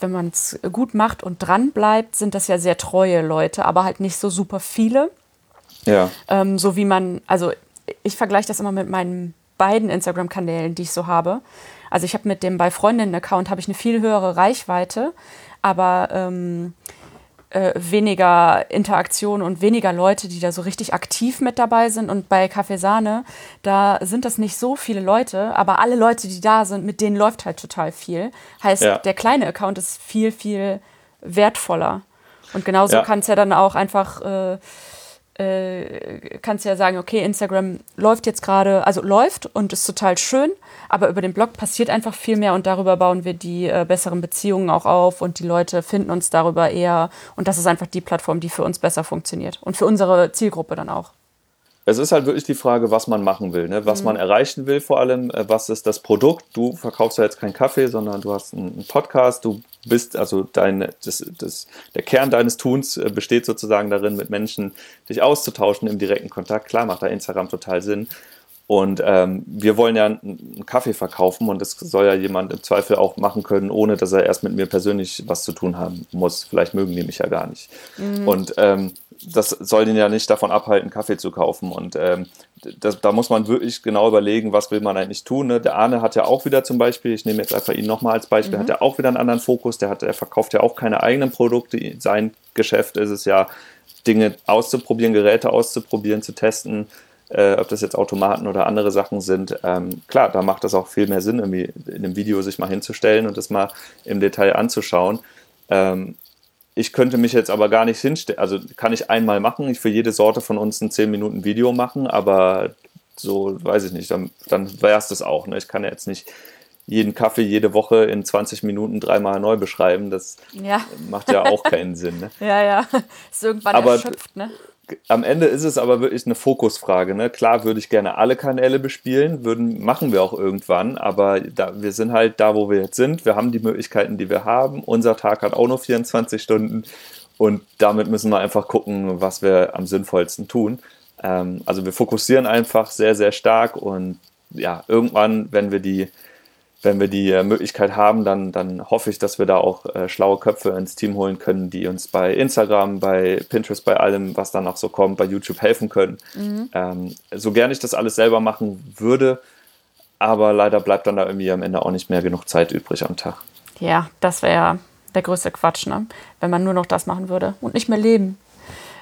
Speaker 2: wenn man es gut macht und dran bleibt, sind das ja sehr treue Leute, aber halt nicht so super viele.
Speaker 1: Ja.
Speaker 2: Ähm, so wie man, also ich vergleiche das immer mit meinen beiden Instagram-Kanälen, die ich so habe. Also ich habe mit dem bei Freundinnen-Account habe ich eine viel höhere Reichweite, aber ähm, äh, weniger Interaktion und weniger Leute, die da so richtig aktiv mit dabei sind. Und bei Kaffeesahne, da sind das nicht so viele Leute, aber alle Leute, die da sind, mit denen läuft halt total viel. Heißt, ja. der kleine Account ist viel, viel wertvoller. Und genauso ja. kann es ja dann auch einfach äh, äh, kannst ja sagen, okay, Instagram läuft jetzt gerade, also läuft und ist total schön, aber über den Blog passiert einfach viel mehr und darüber bauen wir die äh, besseren Beziehungen auch auf und die Leute finden uns darüber eher und das ist einfach die Plattform, die für uns besser funktioniert und für unsere Zielgruppe dann auch.
Speaker 1: es ist halt wirklich die Frage, was man machen will, ne? was mhm. man erreichen will vor allem, äh, was ist das Produkt. Du verkaufst ja jetzt keinen Kaffee, sondern du hast einen Podcast, du bist, also dein, das, das, der Kern deines Tuns äh, besteht sozusagen darin, mit Menschen dich auszutauschen im direkten Kontakt. Klar macht da Instagram total Sinn. Und ähm, wir wollen ja einen Kaffee verkaufen und das soll ja jemand im Zweifel auch machen können, ohne dass er erst mit mir persönlich was zu tun haben muss. Vielleicht mögen die mich ja gar nicht. Mhm. Und ähm, das soll ihn ja nicht davon abhalten, Kaffee zu kaufen. Und ähm, das, da muss man wirklich genau überlegen, was will man eigentlich tun. Ne? Der Arne hat ja auch wieder zum Beispiel, ich nehme jetzt einfach ihn nochmal als Beispiel, mhm. hat ja auch wieder einen anderen Fokus. Der, hat, der verkauft ja auch keine eigenen Produkte. Sein Geschäft ist es ja, Dinge auszuprobieren, Geräte auszuprobieren, zu testen äh, ob das jetzt Automaten oder andere Sachen sind. Ähm, klar, da macht das auch viel mehr Sinn, irgendwie in einem Video sich mal hinzustellen und das mal im Detail anzuschauen. Ähm, ich könnte mich jetzt aber gar nicht hinstellen, also kann ich einmal machen, ich für jede Sorte von uns ein 10 Minuten Video machen, aber so, weiß ich nicht, dann, dann wäre es das auch. Ne? Ich kann ja jetzt nicht jeden Kaffee jede Woche in 20 Minuten dreimal neu beschreiben. Das ja. macht ja auch keinen Sinn. Ne?
Speaker 2: Ja, ja. Ist irgendwann aber erschöpft, ne?
Speaker 1: Am Ende ist es aber wirklich eine Fokusfrage. Ne? Klar würde ich gerne alle Kanäle bespielen, würden, machen wir auch irgendwann, aber da, wir sind halt da, wo wir jetzt sind. Wir haben die Möglichkeiten, die wir haben. Unser Tag hat auch nur 24 Stunden und damit müssen wir einfach gucken, was wir am sinnvollsten tun. Ähm, also wir fokussieren einfach sehr, sehr stark und ja, irgendwann, wenn wir die wenn wir die äh, Möglichkeit haben, dann, dann hoffe ich, dass wir da auch äh, schlaue Köpfe ins Team holen können, die uns bei Instagram, bei Pinterest, bei allem, was dann noch so kommt, bei YouTube helfen können. Mhm. Ähm, so gerne ich das alles selber machen würde, aber leider bleibt dann da irgendwie am Ende auch nicht mehr genug Zeit übrig am Tag.
Speaker 2: Ja, das wäre der größte Quatsch, ne? wenn man nur noch das machen würde und nicht mehr leben.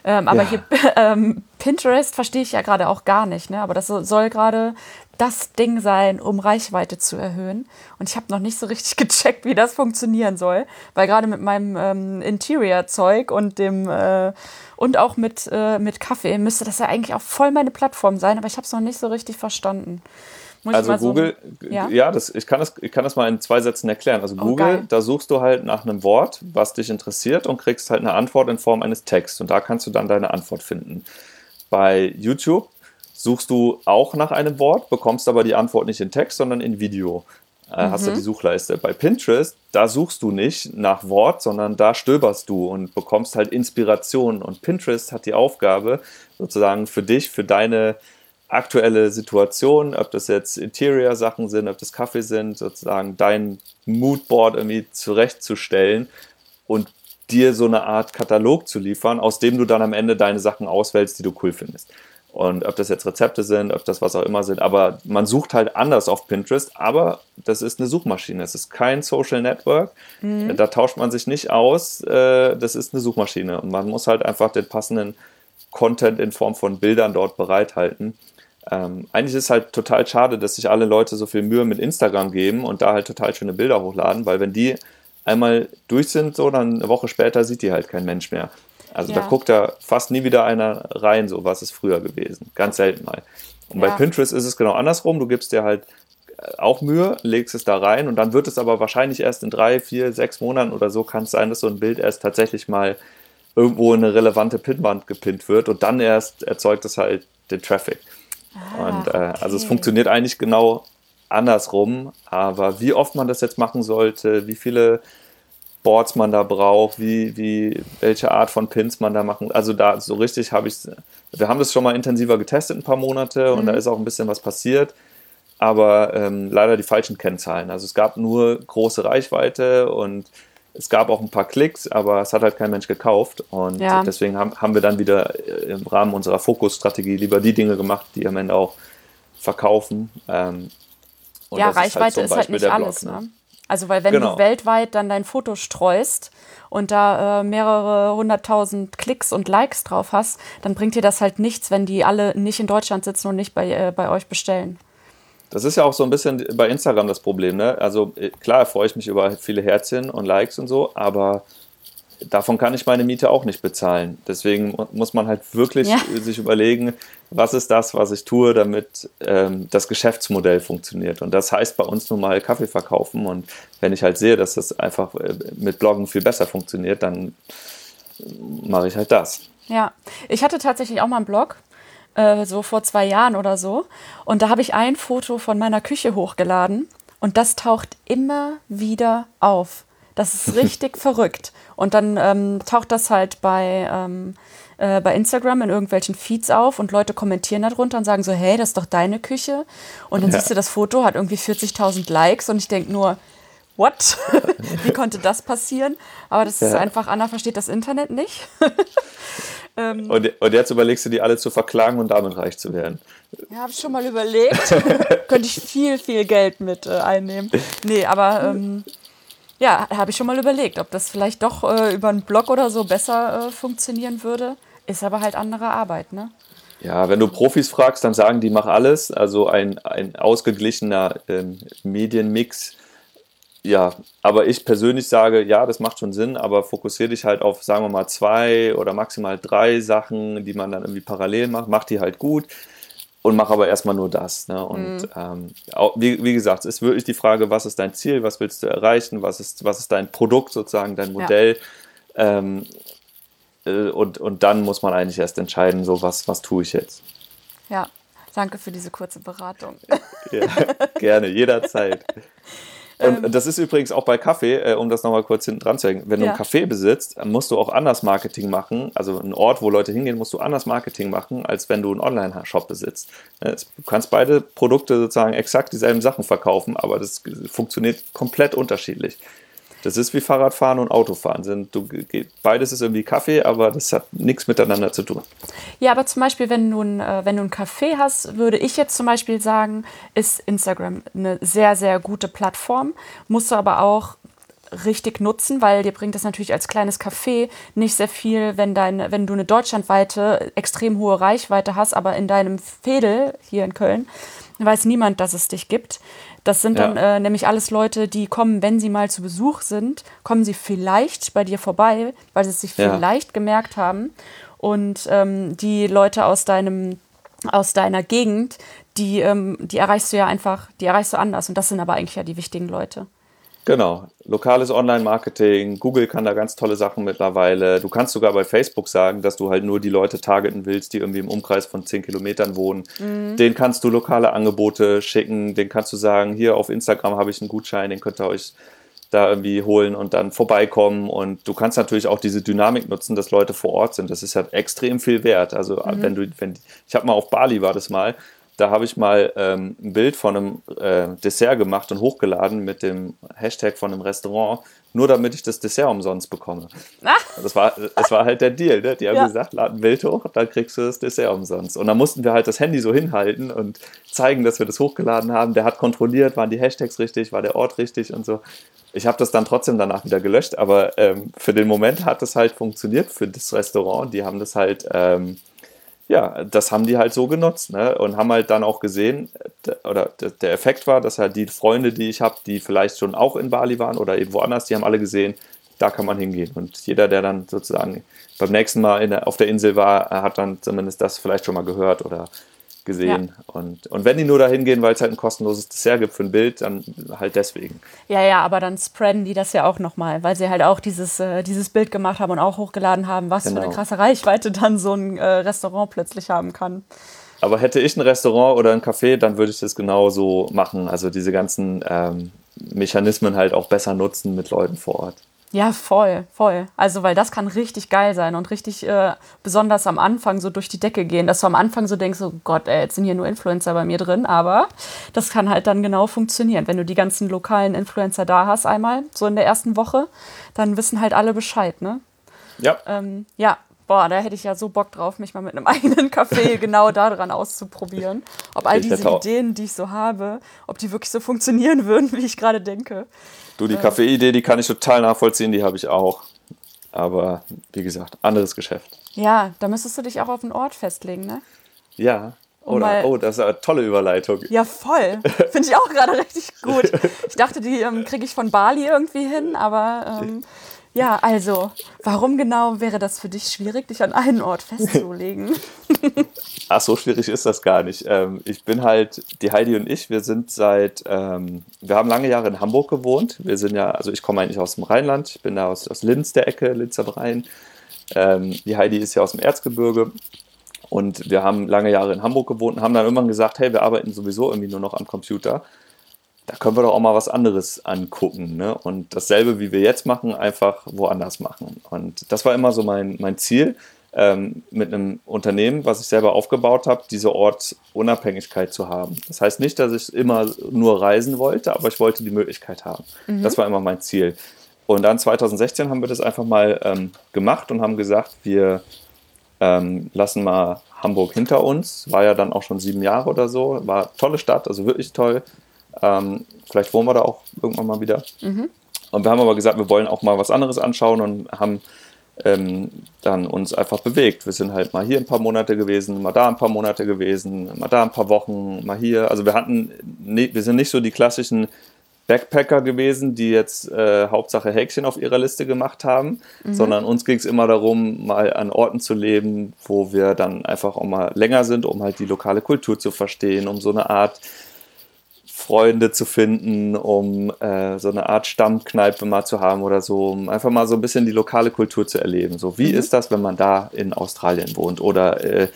Speaker 2: Ähm, aber ja. hier, ähm, Pinterest verstehe ich ja gerade auch gar nicht, ne? aber das soll gerade das Ding sein, um Reichweite zu erhöhen. Und ich habe noch nicht so richtig gecheckt, wie das funktionieren soll, weil gerade mit meinem ähm, Interior-Zeug und dem äh, und auch mit, äh, mit Kaffee müsste das ja eigentlich auch voll meine Plattform sein, aber ich habe es noch nicht so richtig verstanden.
Speaker 1: Muss also Google, so, ja, ja das, ich, kann das, ich kann das mal in zwei Sätzen erklären. Also oh, Google, oh, da suchst du halt nach einem Wort, was dich interessiert und kriegst halt eine Antwort in Form eines Texts und da kannst du dann deine Antwort finden. Bei YouTube suchst du auch nach einem Wort, bekommst aber die Antwort nicht in Text, sondern in Video. Äh, mhm. Hast du die Suchleiste. Bei Pinterest, da suchst du nicht nach Wort, sondern da stöberst du und bekommst halt Inspiration. Und Pinterest hat die Aufgabe, sozusagen für dich, für deine aktuelle Situation, ob das jetzt Interior-Sachen sind, ob das Kaffee sind, sozusagen dein Moodboard irgendwie zurechtzustellen und dir so eine Art Katalog zu liefern, aus dem du dann am Ende deine Sachen auswählst, die du cool findest. Und ob das jetzt Rezepte sind, ob das was auch immer sind, aber man sucht halt anders auf Pinterest, aber das ist eine Suchmaschine. Es ist kein Social Network. Mhm. Da tauscht man sich nicht aus. Äh, das ist eine Suchmaschine. Und man muss halt einfach den passenden Content in Form von Bildern dort bereithalten. Ähm, eigentlich ist es halt total schade, dass sich alle Leute so viel Mühe mit Instagram geben und da halt total schöne Bilder hochladen, weil wenn die einmal durch sind, so dann eine Woche später sieht die halt kein Mensch mehr. Also ja. da guckt da fast nie wieder einer rein, so was ist früher gewesen. Ganz selten mal. Und ja. bei Pinterest ist es genau andersrum. Du gibst dir halt äh, auch Mühe, legst es da rein und dann wird es aber wahrscheinlich erst in drei, vier, sechs Monaten oder so kann es sein, dass so ein Bild erst tatsächlich mal irgendwo in eine relevante Pinwand gepinnt wird und dann erst erzeugt es halt den Traffic. Ah, und äh, okay. also es funktioniert eigentlich genau andersrum, aber wie oft man das jetzt machen sollte, wie viele Boards man da braucht, wie, wie, welche Art von Pins man da machen. Also da so richtig habe ich, wir haben das schon mal intensiver getestet, ein paar Monate, und mhm. da ist auch ein bisschen was passiert, aber ähm, leider die falschen Kennzahlen. Also es gab nur große Reichweite und es gab auch ein paar Klicks, aber es hat halt kein Mensch gekauft. Und ja. deswegen haben, haben wir dann wieder im Rahmen unserer Fokusstrategie lieber die Dinge gemacht, die am Ende auch verkaufen. Ähm,
Speaker 2: ja, Reichweite ist halt, ist halt nicht alles. Blog, ne? ne? Also, weil wenn genau. du weltweit dann dein Foto streust und da äh, mehrere hunderttausend Klicks und Likes drauf hast, dann bringt dir das halt nichts, wenn die alle nicht in Deutschland sitzen und nicht bei, äh, bei euch bestellen.
Speaker 1: Das ist ja auch so ein bisschen bei Instagram das Problem. Ne? Also äh, klar freue ich mich über viele Herzchen und Likes und so, aber davon kann ich meine Miete auch nicht bezahlen. Deswegen muss man halt wirklich ja. sich überlegen, was ist das, was ich tue, damit ähm, das Geschäftsmodell funktioniert. Und das heißt bei uns nun mal Kaffee verkaufen. Und wenn ich halt sehe, dass das einfach äh, mit Bloggen viel besser funktioniert, dann mache ich halt das.
Speaker 2: Ja, ich hatte tatsächlich auch mal einen Blog. äh, so vor zwei Jahren oder so. Und da habe ich ein Foto von meiner Küche hochgeladen und das taucht immer wieder auf. Das ist richtig verrückt. Und dann ähm, taucht das halt bei, ähm, äh, bei Instagram in irgendwelchen Feeds auf und Leute kommentieren darunter und sagen so, hey, das ist doch deine Küche. Und dann ja. siehst du, das Foto hat irgendwie 40.000 Likes und ich denke nur, what? Wie konnte das passieren? Aber das ja. ist einfach, Anna versteht das Internet nicht.
Speaker 1: ähm, und, und, jetzt überlegst du, die alle zu verklagen und damit reich zu werden.
Speaker 2: Ja, habe ich schon mal überlegt. Könnte ich viel, viel Geld mit äh, einnehmen. Nee, aber ähm, ja, habe ich schon mal überlegt, ob das vielleicht doch äh, über einen Blog oder so besser äh, funktionieren würde. Ist aber halt andere Arbeit, ne?
Speaker 1: Ja, wenn du Profis fragst, dann sagen die, mach alles. Also ein, ein ausgeglichener ähm, Medienmix. Ja, aber ich persönlich sage, ja, das macht schon Sinn, aber fokussiere dich halt auf, sagen wir mal, zwei oder maximal drei Sachen, die man dann irgendwie parallel macht. Mach die halt gut und mach aber erstmal nur das. Ne? Und mhm. ähm, wie, wie, gesagt, es ist wirklich die Frage, was ist dein Ziel, was willst du erreichen, was ist, was ist dein Produkt sozusagen, dein Modell. Ja. Ähm, äh, und, und dann muss man eigentlich erst entscheiden, so was, was tue ich jetzt.
Speaker 2: Ja, danke für diese kurze Beratung.
Speaker 1: ja, gerne, jederzeit. Und ähm, das ist übrigens auch bei Kaffee, äh, um das nochmal kurz hinten dran zu hängen. Wenn ja. du einen Kaffee besitzt, musst du auch anders Marketing machen. Also ein Ort, wo Leute hingehen, musst du anders Marketing machen, als wenn du einen Online-Shop besitzt. Äh, du kannst beide Produkte sozusagen exakt dieselben Sachen verkaufen, aber das funktioniert komplett unterschiedlich. Das ist wie Fahrradfahren und Autofahren. Sind, du, beides ist irgendwie Kaffee, aber das hat nichts miteinander zu tun.
Speaker 2: Ja, aber zum Beispiel, wenn du, ein, äh, wenn du einen Kaffee hast, würde ich jetzt zum Beispiel sagen, ist Instagram eine sehr, sehr gute Plattform. Musst du aber auch richtig nutzen, weil dir bringt das natürlich als kleines Café nicht sehr viel, wenn, dein, wenn du eine deutschlandweite, extrem hohe Reichweite hast, aber in deinem Fädel hier in Köln weiß niemand, dass es dich gibt. Das sind dann äh, nämlich alles Leute, die kommen, wenn sie mal zu Besuch sind, kommen sie vielleicht bei dir vorbei, weil sie es sich ja. vielleicht gemerkt haben. Und ähm, die Leute aus deinem aus deiner Gegend, die, ähm, die erreichst du ja einfach, die erreichst du anders. Und das sind aber eigentlich ja die wichtigen Leute.
Speaker 1: Genau, lokales Online-Marketing, Google kann da ganz tolle Sachen mittlerweile. Du kannst sogar bei Facebook sagen, dass du halt nur die Leute targeten willst, die irgendwie im Umkreis von 10 Kilometern wohnen. Mhm. Den kannst du lokale Angebote schicken, den kannst du sagen, hier auf Instagram habe ich einen Gutschein, den könnt ihr euch da irgendwie holen und dann vorbeikommen. Und du kannst natürlich auch diese Dynamik nutzen, dass Leute vor Ort sind. Das ist halt extrem viel wert. Also mhm. wenn du, wenn ich habe mal auf Bali war das mal, da habe ich mal ähm, ein Bild von einem äh, Dessert gemacht und hochgeladen mit dem Hashtag von einem Restaurant, nur damit ich das Dessert umsonst bekomme. Das, war, das war halt der Deal. Ne? Die haben ja. gesagt, lad ein Bild hoch, dann kriegst du das Dessert umsonst. Und dann mussten wir halt das Handy so hinhalten und zeigen, dass wir das hochgeladen haben. Der hat kontrolliert, waren die Hashtags richtig, war der Ort richtig und so. Ich habe das dann trotzdem danach wieder gelöscht, aber ähm, für den Moment hat das halt funktioniert für das Restaurant. Die haben das halt... Ähm, ja, das haben die halt so genutzt ne? und haben halt dann auch gesehen, oder der Effekt war, dass halt die Freunde, die ich habe, die vielleicht schon auch in Bali waren oder eben woanders, die haben alle gesehen, da kann man hingehen. Und jeder, der dann sozusagen beim nächsten Mal der, auf der Insel war, hat dann zumindest das vielleicht schon mal gehört oder gesehen. Ja. Und, und wenn die nur dahin gehen, weil es halt ein kostenloses Dessert gibt für ein Bild, dann halt deswegen.
Speaker 2: Ja, ja, aber dann spreaden die das ja auch nochmal, weil sie halt auch dieses, äh, dieses Bild gemacht haben und auch hochgeladen haben, was genau. für eine genau. krasse Reichweite dann so ein äh, Restaurant plötzlich haben kann.
Speaker 1: Aber hätte ich ein Restaurant oder ein Café, dann würde ich das genauso machen. Also diese ganzen ähm, Mechanismen halt auch besser nutzen mit Leuten vor Ort.
Speaker 2: Ja, voll, voll. Also, weil das kann richtig geil sein und richtig äh, besonders am Anfang so durch die Decke gehen, dass du am Anfang so denkst, oh Gott, ey, jetzt sind hier nur Influencer bei mir drin, aber das kann halt dann genau funktionieren. Wenn du die ganzen lokalen Influencer da hast, einmal, so in der ersten Woche, dann wissen halt alle Bescheid, ne?
Speaker 1: Ja.
Speaker 2: Ähm, ja, boah, da hätte ich ja so Bock drauf, mich mal mit einem eigenen Café genau daran auszuprobieren. Ob all diese Ideen, die ich so habe, ob die wirklich so funktionieren würden, wie ich gerade denke.
Speaker 1: Du, die Kaffeeidee, die kann ich total nachvollziehen, die habe ich auch. Aber wie gesagt, anderes Geschäft.
Speaker 2: Ja, da müsstest du dich auch auf einen Ort festlegen, ne?
Speaker 1: Ja. Oder, oh, das ist eine tolle Überleitung.
Speaker 2: Ja, voll. Finde ich auch gerade richtig gut. Ich dachte, die ähm, kriege ich von Bali irgendwie hin, aber ähm, ja, also, warum genau wäre das für dich schwierig, dich an einen Ort festzulegen?
Speaker 1: Ach, so schwierig ist das gar nicht. Ähm, ich bin halt, die Heidi und ich, wir sind seit, ähm, wir haben lange Jahre in Hamburg gewohnt. Wir sind ja, also ich komme eigentlich aus dem Rheinland, ich bin da aus, aus Linz der Ecke, Linz am Rhein. Ähm, die Heidi ist ja aus dem Erzgebirge. Und wir haben lange Jahre in Hamburg gewohnt und haben dann irgendwann gesagt, hey, wir arbeiten sowieso irgendwie nur noch am Computer. Da können wir doch auch mal was anderes angucken. Ne? Und dasselbe, wie wir jetzt machen, einfach woanders machen. Und das war immer so mein, mein Ziel, ähm, mit einem Unternehmen, was ich selber aufgebaut habe, diese Ortsunabhängigkeit zu haben. Das heißt nicht, dass ich immer nur reisen wollte, aber ich wollte die Möglichkeit haben. Mhm. Das war immer mein Ziel. Und dann 2016 haben wir das einfach mal ähm, gemacht und haben gesagt, wir ähm, lassen mal Hamburg hinter uns. War ja dann auch schon sieben Jahre oder so. War eine tolle Stadt, also wirklich toll. Ähm, vielleicht wohnen wir da auch irgendwann mal wieder. Mhm. Und wir haben aber gesagt, wir wollen auch mal was anderes anschauen und haben ähm, dann uns einfach bewegt. Wir sind halt mal hier ein paar Monate gewesen, mal da ein paar Monate gewesen, mal da ein paar Wochen, mal hier. Also wir hatten, ne, wir sind nicht so die klassischen Backpacker gewesen, die jetzt äh, Hauptsache Häkchen auf ihrer Liste gemacht haben, mhm. sondern uns ging es immer darum, mal an Orten zu leben, wo wir dann einfach auch mal länger sind, um halt die lokale Kultur zu verstehen, um so eine Art Freunde zu finden, um äh, so eine Art Stammkneipe mal zu haben oder so, um einfach mal so ein bisschen die lokale Kultur zu erleben. So, wie mhm. ist das, wenn man da in Australien wohnt oder äh,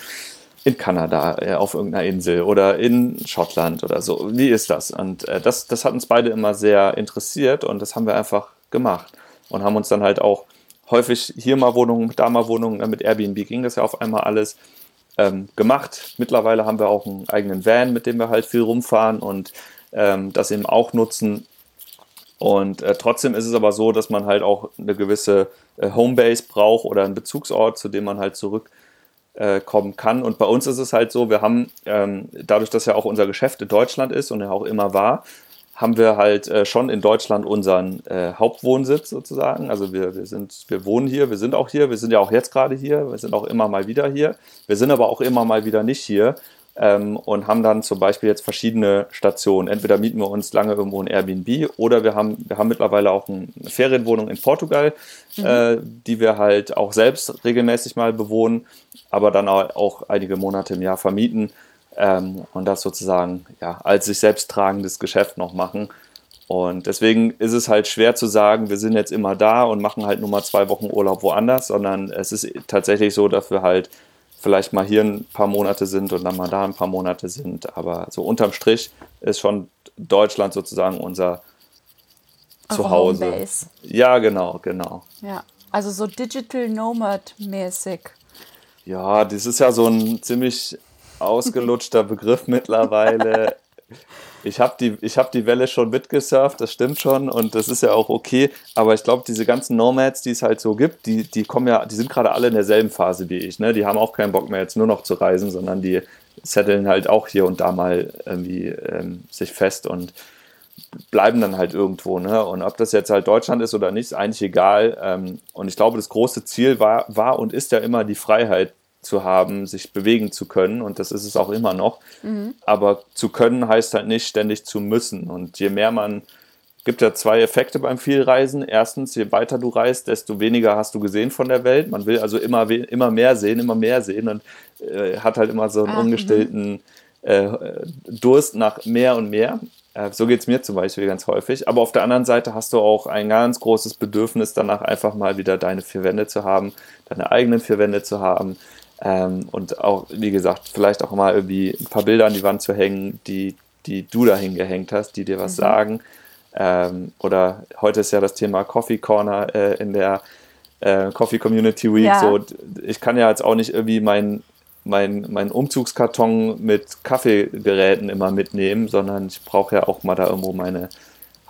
Speaker 1: in Kanada äh, auf irgendeiner Insel oder in Schottland oder so. Wie ist das? Und äh, das, das hat uns beide immer sehr interessiert und das haben wir einfach gemacht und haben uns dann halt auch häufig hier mal Wohnungen, da mal Wohnungen, mit Airbnb ging das ja auf einmal alles ähm, gemacht. Mittlerweile haben wir auch einen eigenen Van, mit dem wir halt viel rumfahren und ähm, das eben auch nutzen. Und äh, trotzdem ist es aber so, dass man halt auch eine gewisse äh, Homebase braucht oder einen Bezugsort, zu dem man halt zurück äh, kann. Und bei uns ist es halt so, wir haben, ähm, dadurch, dass ja auch unser Geschäft in Deutschland ist und ja auch immer war, haben wir halt äh, schon in Deutschland unseren äh, Hauptwohnsitz sozusagen. Also wir, wir, sind, wir wohnen hier, wir sind auch hier, wir sind ja auch jetzt gerade hier, wir sind auch immer mal wieder hier. Wir sind aber auch immer mal wieder nicht hier ähm, und haben dann zum Beispiel jetzt verschiedene Stationen. Entweder mieten wir uns lange irgendwo ein Airbnb oder wir haben, wir haben mittlerweile auch eine Ferienwohnung in Portugal, mhm. äh, die wir halt auch selbst regelmäßig mal bewohnen, aber dann auch einige Monate im Jahr vermieten ähm, und das sozusagen ja, als sich selbst tragendes Geschäft noch machen. Und deswegen ist es halt schwer zu sagen, wir sind jetzt immer da und machen halt nur mal zwei Wochen Urlaub woanders, sondern es ist tatsächlich so, dass wir halt vielleicht mal hier ein paar Monate sind und dann mal da ein paar Monate sind. Aber so unterm Strich ist schon Deutschland sozusagen unser Zuhause. Homebase. Ja, genau, genau.
Speaker 2: Ja, also so Digital Nomad-mäßig.
Speaker 1: Ja, das ist ja so ein ziemlich ausgelutschter Begriff mittlerweile. Ich habe die, hab die Welle schon mitgesurft, das stimmt schon und das ist ja auch okay. Aber ich glaube, diese ganzen Nomads, die es halt so gibt, die, die kommen ja, die sind gerade alle in derselben Phase wie ich. Ne? Die haben auch keinen Bock mehr jetzt nur noch zu reisen, sondern die setteln halt auch hier und da mal irgendwie ähm, sich fest und bleiben dann halt irgendwo. Ne? Und ob das jetzt halt Deutschland ist oder nicht, ist eigentlich egal. Ähm, und ich glaube, das große Ziel war, war und ist ja immer die Freiheit zu haben, sich bewegen zu können. Und das ist es auch immer noch. Mhm. Aber zu können heißt halt nicht ständig zu müssen. Und je mehr man, gibt ja zwei Effekte beim Vielreisen. Erstens, je weiter du reist, desto weniger hast du gesehen von der Welt. Man will also immer, immer mehr sehen, immer mehr sehen und äh, hat halt immer so einen ah, ungestillten äh, Durst nach mehr und mehr. Äh, so geht es mir zum Beispiel ganz häufig. Aber auf der anderen Seite hast du auch ein ganz großes Bedürfnis danach, einfach mal wieder deine vier Wände zu haben, deine eigenen vier Wände zu haben, ähm, und auch, wie gesagt, vielleicht auch mal irgendwie ein paar Bilder an die Wand zu hängen, die, die du dahin gehängt hast, die dir was mhm. sagen. Ähm, oder heute ist ja das Thema Coffee Corner äh, in der äh, Coffee Community Week. Ja. So, ich kann ja jetzt auch nicht irgendwie meinen mein, mein Umzugskarton mit Kaffeegeräten immer mitnehmen, sondern ich brauche ja auch mal da irgendwo meine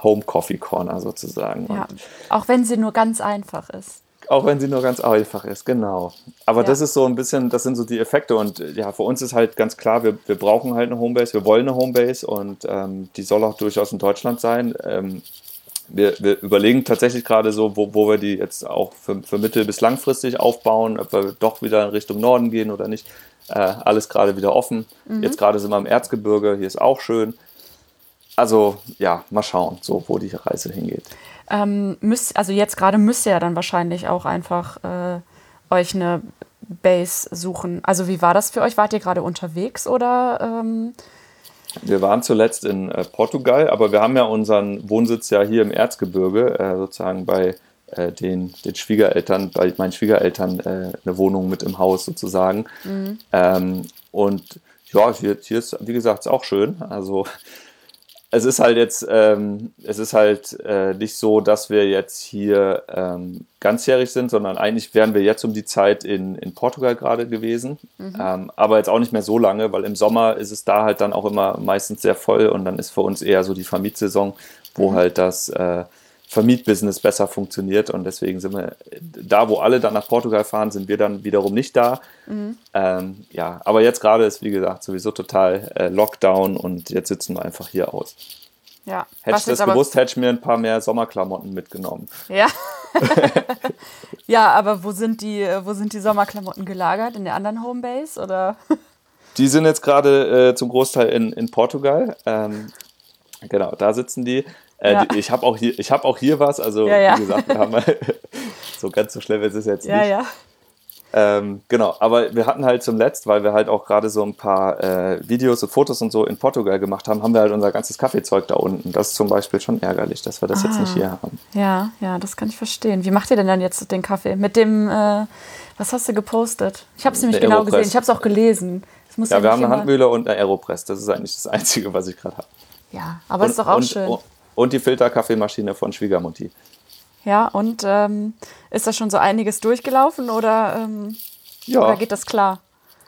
Speaker 1: Home Coffee Corner sozusagen.
Speaker 2: Ja, auch wenn sie nur ganz einfach ist.
Speaker 1: Auch wenn sie nur ganz einfach ist, genau. Aber ja. das ist so ein bisschen, das sind so die Effekte. Und ja, für uns ist halt ganz klar, wir, wir brauchen halt eine Homebase, wir wollen eine Homebase und ähm, die soll auch durchaus in Deutschland sein. Ähm, wir, wir, überlegen tatsächlich gerade so, wo, wo wir die jetzt auch für, für mittel- bis langfristig aufbauen, ob wir doch wieder in Richtung Norden gehen oder nicht. Äh, alles gerade wieder offen. Mhm. Jetzt gerade sind wir im Erzgebirge, hier ist auch schön. Also ja, mal schauen, so wo die Reise hingeht.
Speaker 2: Ähm, müsst, also jetzt gerade müsst ihr ja dann wahrscheinlich auch einfach äh, euch eine Base suchen. Also wie war das für euch? Wart ihr gerade unterwegs oder? Ähm
Speaker 1: wir waren zuletzt in äh, Portugal, aber wir haben ja unseren Wohnsitz ja hier im Erzgebirge, äh, sozusagen bei äh, den, den Schwiegereltern, bei meinen Schwiegereltern äh, eine Wohnung mit im Haus sozusagen. Mhm. Ähm, und ja, hier, hier ist, wie gesagt, auch schön. Also es ist halt jetzt, ähm, es ist halt äh, nicht so, dass wir jetzt hier ähm, ganzjährig sind, sondern eigentlich wären wir jetzt um die Zeit in, in Portugal gerade gewesen. Mhm. Ähm, aber jetzt auch nicht mehr so lange, weil im Sommer ist es da halt dann auch immer meistens sehr voll und dann ist für uns eher so die Vermietsaison, wo mhm. halt das äh, Vermietbusiness besser funktioniert und deswegen sind wir da, wo alle dann nach Portugal fahren, sind wir dann wiederum nicht da. Mhm. Ähm, ja, aber jetzt gerade ist, wie gesagt, sowieso total äh, Lockdown und jetzt sitzen wir einfach hier aus.
Speaker 2: Ja.
Speaker 1: Hätte ich das gewusst, hätte ich mir ein paar mehr Sommerklamotten mitgenommen.
Speaker 2: Ja. ja, aber wo sind die, wo sind die Sommerklamotten gelagert? In der anderen Homebase oder?
Speaker 1: Die sind jetzt gerade äh, zum Großteil in, in Portugal. Ähm, genau, da sitzen die. Äh, ja. Ich habe auch, hier, hab auch hier was, also ja, ja. wie gesagt, wir haben so ganz so schlimm ist es jetzt nicht. Ja, ähm, genau, aber wir hatten halt zum Letzt, weil wir halt auch gerade so ein paar äh, Videos und Fotos und so in Portugal gemacht haben, haben wir halt unser ganzes Kaffeezeug da unten. Das ist zum Beispiel schon ärgerlich, dass wir das ah. jetzt nicht ah. hier haben.
Speaker 2: Ja, ja, das kann ich verstehen. Wie macht ihr denn dann jetzt den Kaffee? Mit dem, äh, was hast du gepostet? Ich habe es nämlich genau Aeropress. gesehen, ich habe es auch gelesen.
Speaker 1: ja, wir haben eine Handmühle und eine Aeropress. Das ist eigentlich das Einzige, was ich gerade habe.
Speaker 2: Ja, aber und, ist doch auch
Speaker 1: und,
Speaker 2: schön.
Speaker 1: Und die Filterkaffeemaschine von Schwiegermutti.
Speaker 2: Ja, und ähm, ist da schon so einiges durchgelaufen oder, ähm, ja. oder geht das klar?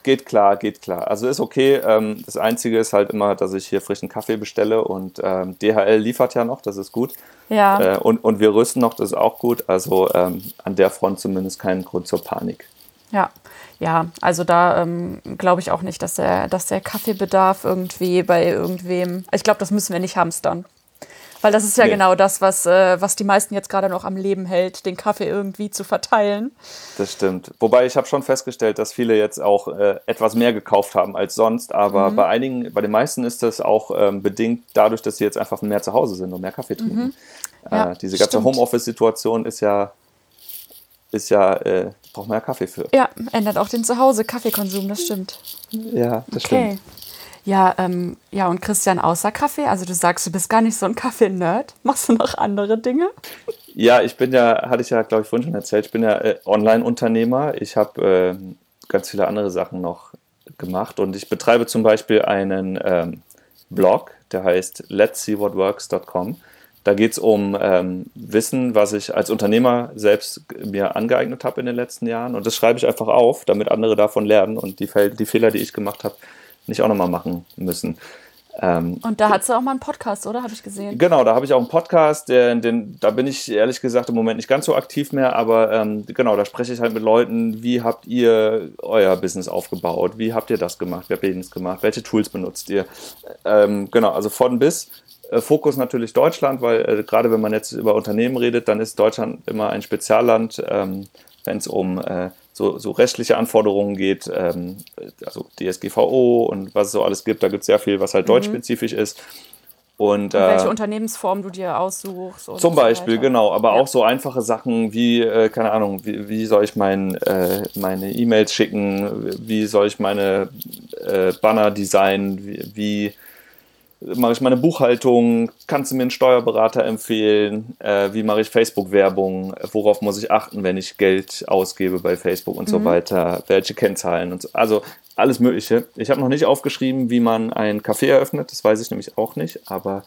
Speaker 1: Geht klar, geht klar. Also ist okay. Ähm, das Einzige ist halt immer, dass ich hier frischen Kaffee bestelle und ähm, DHL liefert ja noch, das ist gut.
Speaker 2: Ja.
Speaker 1: Äh, und, und wir rüsten noch, das ist auch gut. Also ähm, an der Front zumindest keinen Grund zur Panik.
Speaker 2: Ja, ja, also da ähm, glaube ich auch nicht, dass der, dass der Kaffeebedarf irgendwie bei irgendwem. Ich glaube, das müssen wir nicht hamstern. Weil das ist ja nee. genau das, was, äh, was die meisten jetzt gerade noch am Leben hält, den Kaffee irgendwie zu verteilen.
Speaker 1: Das stimmt. Wobei ich habe schon festgestellt, dass viele jetzt auch äh, etwas mehr gekauft haben als sonst. Aber mhm. bei einigen, bei den meisten ist das auch ähm, bedingt dadurch, dass sie jetzt einfach mehr zu Hause sind und mehr Kaffee trinken. Mhm. Ja, äh, diese ganze Homeoffice-Situation ist ja, ist ja, äh, braucht man ja Kaffee für.
Speaker 2: Ja, ändert auch den Zuhause-Kaffeekonsum, das stimmt.
Speaker 1: Ja, das okay. stimmt.
Speaker 2: Ja, ähm, ja, und Christian, außer Kaffee, also du sagst, du bist gar nicht so ein Kaffee-Nerd. Machst du noch andere Dinge?
Speaker 1: Ja, ich bin ja, hatte ich ja, glaube ich, vorhin schon erzählt, ich bin ja äh, Online-Unternehmer. Ich habe äh, ganz viele andere Sachen noch gemacht und ich betreibe zum Beispiel einen ähm, Blog, der heißt let's see what works.com. Da geht es um ähm, Wissen, was ich als Unternehmer selbst mir angeeignet habe in den letzten Jahren. Und das schreibe ich einfach auf, damit andere davon lernen und die, die Fehler, die ich gemacht habe, nicht auch nochmal machen müssen.
Speaker 2: Ähm, und da hat sie auch mal einen Podcast, oder? Habe ich gesehen.
Speaker 1: Genau, da habe ich auch einen Podcast, den, den, da bin ich ehrlich gesagt im Moment nicht ganz so aktiv mehr, aber ähm, genau, da spreche ich halt mit Leuten, wie habt ihr euer Business aufgebaut? Wie habt ihr das gemacht? Wie habt ihr das gemacht? Welche Tools benutzt ihr? Ähm, genau, also von bis. Äh, Fokus natürlich Deutschland, weil äh, gerade wenn man jetzt über Unternehmen redet, dann ist Deutschland immer ein Spezialland, ähm, wenn es um äh, so, so rechtliche Anforderungen geht, ähm, also DSGVO und was es so alles gibt. Da gibt es sehr viel, was halt mhm. deutschspezifisch ist. Und,
Speaker 2: und welche äh, Unternehmensform du dir aussuchst.
Speaker 1: Zum Beispiel, so genau. Aber ja. auch so einfache Sachen wie, äh, keine Ahnung, wie, wie soll ich mein, äh, meine E-Mails schicken, wie soll ich meine äh, Banner designen, wie, wie mache ich meine Buchhaltung, kannst du mir einen Steuerberater empfehlen, äh, wie mache ich Facebook-Werbung, worauf muss ich achten, wenn ich Geld ausgebe bei Facebook und mhm. so weiter, welche Kennzahlen und so. Also alles Mögliche. Ich habe noch nicht aufgeschrieben, wie man ein Café eröffnet, das weiß ich nämlich auch nicht, aber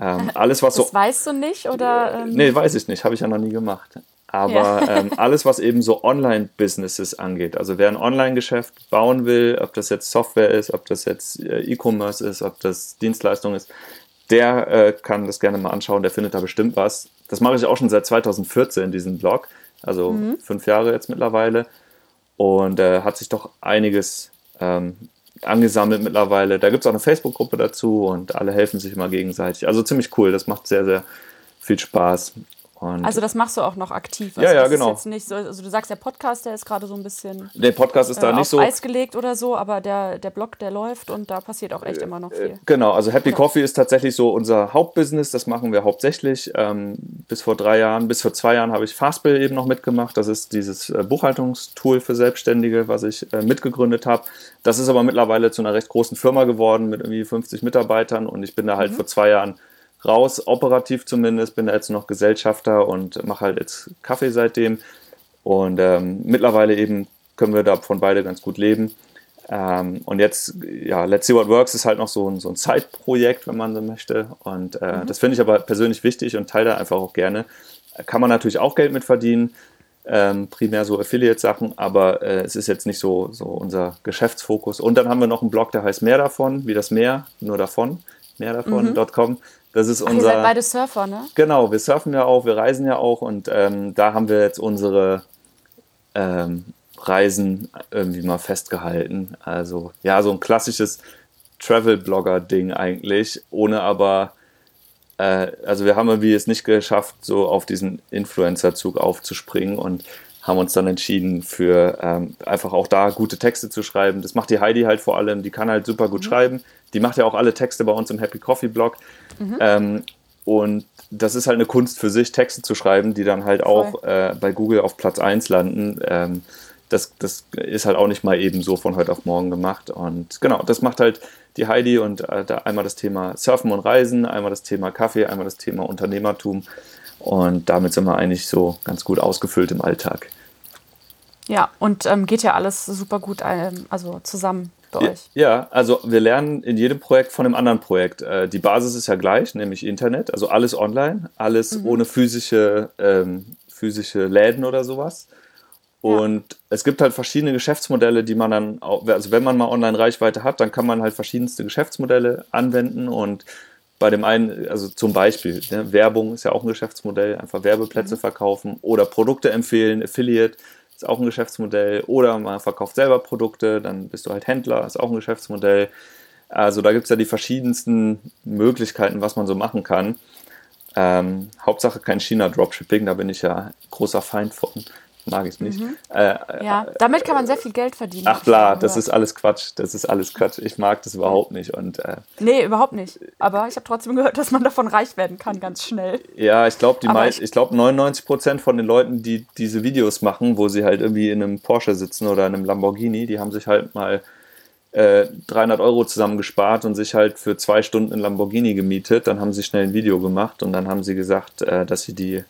Speaker 1: ähm, alles, was
Speaker 2: das
Speaker 1: so.
Speaker 2: Das weißt du nicht oder?
Speaker 1: Ähm? Nee, weiß ich nicht, habe ich ja noch nie gemacht. Aber ja. ähm, alles, was eben so Online-Businesses angeht, also wer ein Online-Geschäft bauen will, ob das jetzt Software ist, ob das jetzt äh, E-Commerce ist, ob das Dienstleistung ist, der äh, kann das gerne mal anschauen, der findet da bestimmt was. Das mache ich auch schon seit 2014, diesen Blog, also mhm. fünf Jahre jetzt mittlerweile. Und äh, hat sich doch einiges ähm, angesammelt mittlerweile. Da gibt es auch eine Facebook-Gruppe dazu und alle helfen sich immer gegenseitig. Also ziemlich cool, das macht sehr, sehr viel Spaß.
Speaker 2: Und also das machst du auch noch aktiv.
Speaker 1: Also
Speaker 2: ja,
Speaker 1: ja, genau.
Speaker 2: So, also du sagst, der Podcast, der ist gerade so ein bisschen.
Speaker 1: Der Podcast ist da
Speaker 2: äh,
Speaker 1: nicht
Speaker 2: auf
Speaker 1: so.
Speaker 2: Eis gelegt oder so, aber der, der Blog, der läuft und da passiert auch echt immer noch viel. Äh,
Speaker 1: genau, also Happy ja. Coffee ist tatsächlich so unser Hauptbusiness. Das machen wir hauptsächlich. Ähm, bis vor drei Jahren, bis vor zwei Jahren habe ich Fastbill eben noch mitgemacht. Das ist dieses äh, Buchhaltungstool für Selbstständige, was ich äh, mitgegründet habe. Das ist aber mittlerweile zu einer recht großen Firma geworden mit irgendwie 50 Mitarbeitern und ich bin da halt mhm. vor zwei Jahren raus, operativ zumindest, bin da jetzt noch Gesellschafter und mache halt jetzt Kaffee seitdem. Und ähm, mittlerweile eben können wir davon beide ganz gut leben. Ähm, und jetzt, ja, Let's See What Works ist halt noch so ein, so ein Zeitprojekt, wenn man so möchte. Und äh, mhm. das finde ich aber persönlich wichtig und teile da einfach auch gerne. Kann man natürlich auch Geld mit verdienen, ähm, primär so Affiliate-Sachen, aber äh, es ist jetzt nicht so, so unser Geschäftsfokus. Und dann haben wir noch einen Blog, der heißt Mehr davon, wie das Meer, nur davon, mehr davon.com. Mhm. Das ist unser. Ach, ihr seid
Speaker 2: beide Surfer, ne?
Speaker 1: Genau, wir surfen ja auch, wir reisen ja auch und ähm, da haben wir jetzt unsere ähm, Reisen irgendwie mal festgehalten. Also ja, so ein klassisches Travel-Blogger-Ding eigentlich, ohne aber, äh, also wir haben irgendwie es nicht geschafft, so auf diesen Influencer-Zug aufzuspringen und haben uns dann entschieden für ähm, einfach auch da gute Texte zu schreiben. Das macht die Heidi halt vor allem, die kann halt super gut mhm. schreiben. Die macht ja auch alle Texte bei uns im Happy Coffee Blog. Mhm. Ähm, und das ist halt eine Kunst für sich, Texte zu schreiben, die dann halt auch äh, bei Google auf Platz 1 landen. Ähm, das, das ist halt auch nicht mal eben so von heute auf morgen gemacht. Und genau, das macht halt die Heidi und äh, da einmal das Thema Surfen und Reisen, einmal das Thema Kaffee, einmal das Thema Unternehmertum. Und damit sind wir eigentlich so ganz gut ausgefüllt im Alltag.
Speaker 2: Ja, und ähm, geht ja alles super gut ähm, also zusammen bei euch.
Speaker 1: Ja, also wir lernen in jedem Projekt von einem anderen Projekt. Äh, die Basis ist ja gleich, nämlich Internet, also alles online, alles mhm. ohne physische, ähm, physische Läden oder sowas. Und ja. es gibt halt verschiedene Geschäftsmodelle, die man dann, auch, also wenn man mal Online-Reichweite hat, dann kann man halt verschiedenste Geschäftsmodelle anwenden und bei dem einen, also zum Beispiel, ne, Werbung ist ja auch ein Geschäftsmodell, einfach Werbeplätze mhm. verkaufen oder Produkte empfehlen, Affiliate ist auch ein Geschäftsmodell oder man verkauft selber Produkte, dann bist du halt Händler, ist auch ein Geschäftsmodell. Also da gibt es ja die verschiedensten Möglichkeiten, was man so machen kann. Ähm, Hauptsache kein China-Dropshipping, da bin ich ja großer Feind von mag ich es nicht. Mhm.
Speaker 2: Äh, ja, damit kann man sehr viel Geld verdienen.
Speaker 1: Ach klar, das ist alles Quatsch. Das ist alles Quatsch. Ich mag das überhaupt nicht. Und, äh,
Speaker 2: nee, überhaupt nicht. Aber ich habe trotzdem gehört, dass man davon reich werden kann, ganz schnell.
Speaker 1: Ja, ich glaube, ich, ich glaube 99 Prozent von den Leuten, die diese Videos machen, wo sie halt irgendwie in einem Porsche sitzen oder in einem Lamborghini, die haben sich halt mal 300 äh, Euro zusammengespart und sich halt für zwei Stunden ein Lamborghini gemietet. Dann haben sie schnell ein Video gemacht und dann haben sie gesagt, äh, dass sie die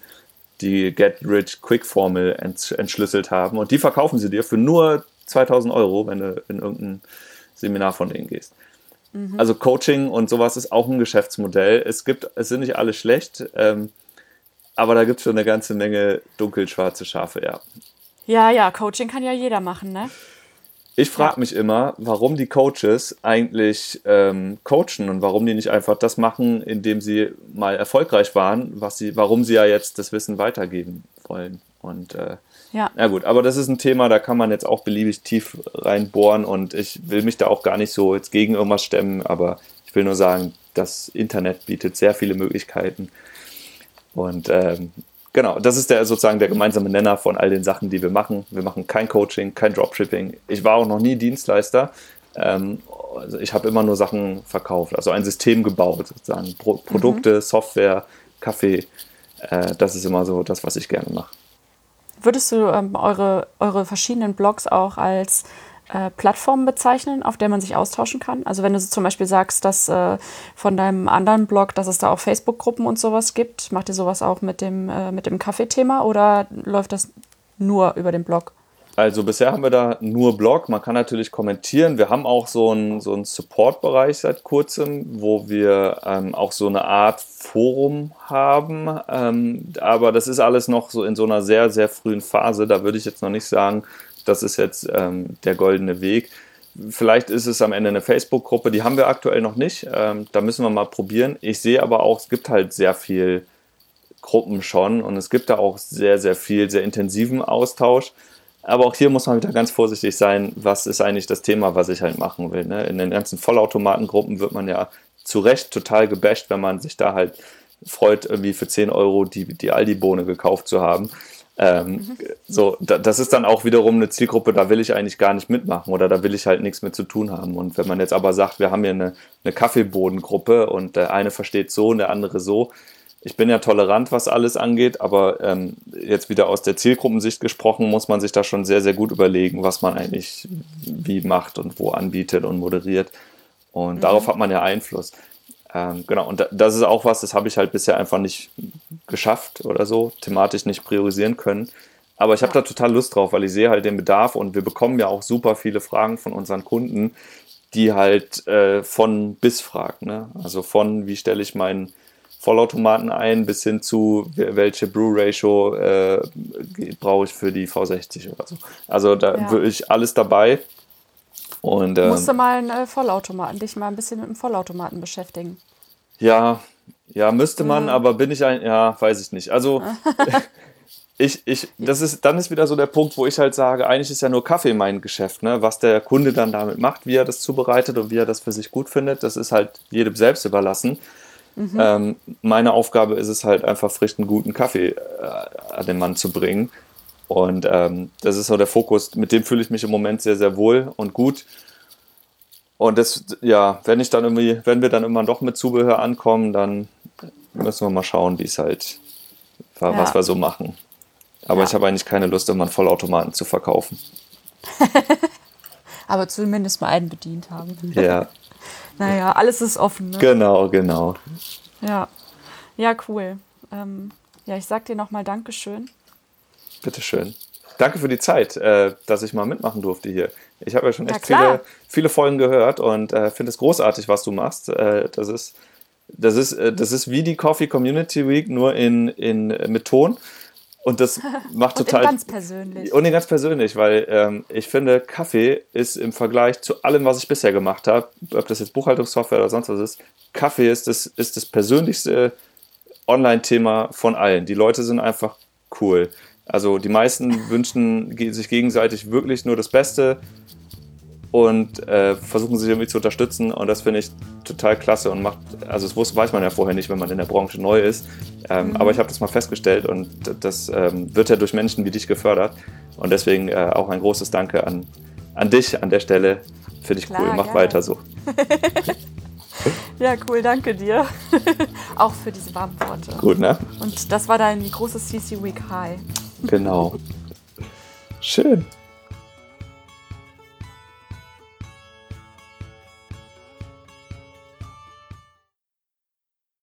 Speaker 1: die Get-Rich-Quick-Formel entschlüsselt haben. Und die verkaufen sie dir für nur 2000 Euro, wenn du in irgendein Seminar von denen gehst. Mhm. Also Coaching und sowas ist auch ein Geschäftsmodell. Es gibt, es sind nicht alle schlecht, ähm, aber da gibt es schon eine ganze Menge dunkelschwarze Schafe, ja.
Speaker 2: Ja, ja, Coaching kann ja jeder machen, ne?
Speaker 1: Ich frage mich immer, warum die Coaches eigentlich ähm, coachen und warum die nicht einfach das machen, indem sie mal erfolgreich waren, was sie, warum sie ja jetzt das Wissen weitergeben wollen. Und äh, ja. ja gut, aber das ist ein Thema, da kann man jetzt auch beliebig tief reinbohren und ich will mich da auch gar nicht so jetzt gegen irgendwas stemmen, aber ich will nur sagen, das Internet bietet sehr viele Möglichkeiten. Und ähm, Genau, das ist der sozusagen der gemeinsame Nenner von all den Sachen, die wir machen. Wir machen kein Coaching, kein Dropshipping. Ich war auch noch nie Dienstleister. Ähm, also ich habe immer nur Sachen verkauft, also ein System gebaut, sozusagen. Pro Produkte, mhm. Software, Kaffee. Äh, das ist immer so das, was ich gerne mache.
Speaker 2: Würdest du ähm, eure, eure verschiedenen Blogs auch als äh, Plattformen bezeichnen, auf der man sich austauschen kann? Also wenn du zum Beispiel sagst, dass äh, von deinem anderen Blog, dass es da auch Facebook-Gruppen und sowas gibt, macht ihr sowas auch mit dem, äh, mit dem Kaffeethema oder läuft das nur über den Blog?
Speaker 1: Also bisher haben wir da nur Blog. Man kann natürlich kommentieren. Wir haben auch so einen, so einen Support-Bereich seit kurzem, wo wir ähm, auch so eine Art Forum haben. Ähm, aber das ist alles noch so in so einer sehr, sehr frühen Phase. Da würde ich jetzt noch nicht sagen, das ist jetzt ähm, der goldene Weg. Vielleicht ist es am Ende eine Facebook-Gruppe, die haben wir aktuell noch nicht. Ähm, da müssen wir mal probieren. Ich sehe aber auch, es gibt halt sehr viel Gruppen schon und es gibt da auch sehr, sehr viel, sehr intensiven Austausch. Aber auch hier muss man wieder ganz vorsichtig sein, was ist eigentlich das Thema, was ich halt machen will. Ne? In den ganzen Vollautomatengruppen wird man ja zu Recht total gebasht, wenn man sich da halt freut, irgendwie für 10 Euro die, die Aldi-Bohne gekauft zu haben. Ähm, mhm. So, da, das ist dann auch wiederum eine Zielgruppe, da will ich eigentlich gar nicht mitmachen oder da will ich halt nichts mit zu tun haben. Und wenn man jetzt aber sagt, wir haben hier eine, eine Kaffeebodengruppe und der eine versteht so und der andere so, ich bin ja tolerant, was alles angeht, aber ähm, jetzt wieder aus der Zielgruppensicht gesprochen, muss man sich da schon sehr, sehr gut überlegen, was man eigentlich wie macht und wo anbietet und moderiert. Und mhm. darauf hat man ja Einfluss. Ähm, genau, und das ist auch was, das habe ich halt bisher einfach nicht geschafft oder so, thematisch nicht priorisieren können. Aber ich habe da total Lust drauf, weil ich sehe halt den Bedarf und wir bekommen ja auch super viele Fragen von unseren Kunden, die halt äh, von bis fragen. Ne? Also von, wie stelle ich meinen Vollautomaten ein, bis hin zu, welche Brew-Ratio äh, brauche ich für die V60 oder so. Also da ja. würde ich alles dabei. Und, ähm,
Speaker 2: Musst du mal einen äh, Vollautomaten, dich mal ein bisschen mit dem Vollautomaten beschäftigen.
Speaker 1: Ja, ja, müsste man, mhm. aber bin ich ein, ja, weiß ich nicht. Also ich, ich, das ist, dann ist wieder so der Punkt, wo ich halt sage, eigentlich ist ja nur Kaffee mein Geschäft, ne? Was der Kunde dann damit macht, wie er das zubereitet und wie er das für sich gut findet, das ist halt jedem selbst überlassen. Mhm. Ähm, meine Aufgabe ist es halt einfach frischen, guten Kaffee äh, an den Mann zu bringen. Und ähm, das ist so der Fokus, mit dem fühle ich mich im Moment sehr, sehr wohl und gut. Und das, ja, wenn ich dann irgendwie, wenn wir dann immer doch mit Zubehör ankommen, dann müssen wir mal schauen, wie es halt, ja. was wir so machen. Aber ja. ich habe eigentlich keine Lust, immer einen Vollautomaten zu verkaufen.
Speaker 2: Aber zumindest mal einen bedient haben.
Speaker 1: Ja.
Speaker 2: naja, alles ist offen. Ne?
Speaker 1: Genau, genau.
Speaker 2: Ja. Ja, cool. Ähm, ja, ich sag dir nochmal Dankeschön.
Speaker 1: Bitteschön. Danke für die Zeit, äh, dass ich mal mitmachen durfte hier. Ich habe ja schon echt viele, viele Folgen gehört und äh, finde es großartig, was du machst. Äh, das, ist, das, ist, äh, das ist wie die Coffee Community Week, nur in, in, mit Ton. Und das macht
Speaker 2: und
Speaker 1: total.
Speaker 2: ganz persönlich.
Speaker 1: Und ganz persönlich, weil ähm, ich finde, Kaffee ist im Vergleich zu allem, was ich bisher gemacht habe, ob das jetzt Buchhaltungssoftware oder sonst was ist, Kaffee ist das, ist das persönlichste Online-Thema von allen. Die Leute sind einfach cool. Also die meisten wünschen sich gegenseitig wirklich nur das Beste und äh, versuchen sich irgendwie zu unterstützen und das finde ich total klasse und macht, also das wusste, weiß man ja vorher nicht, wenn man in der Branche neu ist, ähm, mhm. aber ich habe das mal festgestellt und das ähm, wird ja durch Menschen wie dich gefördert und deswegen äh, auch ein großes Danke an, an dich an der Stelle, finde ich Klar, cool, mach gerne. weiter so.
Speaker 2: ja, cool, danke dir. auch für diese warmen Worte.
Speaker 1: Gut, ne?
Speaker 2: Und das war dein großes CC Week High.
Speaker 1: Genau. Schön.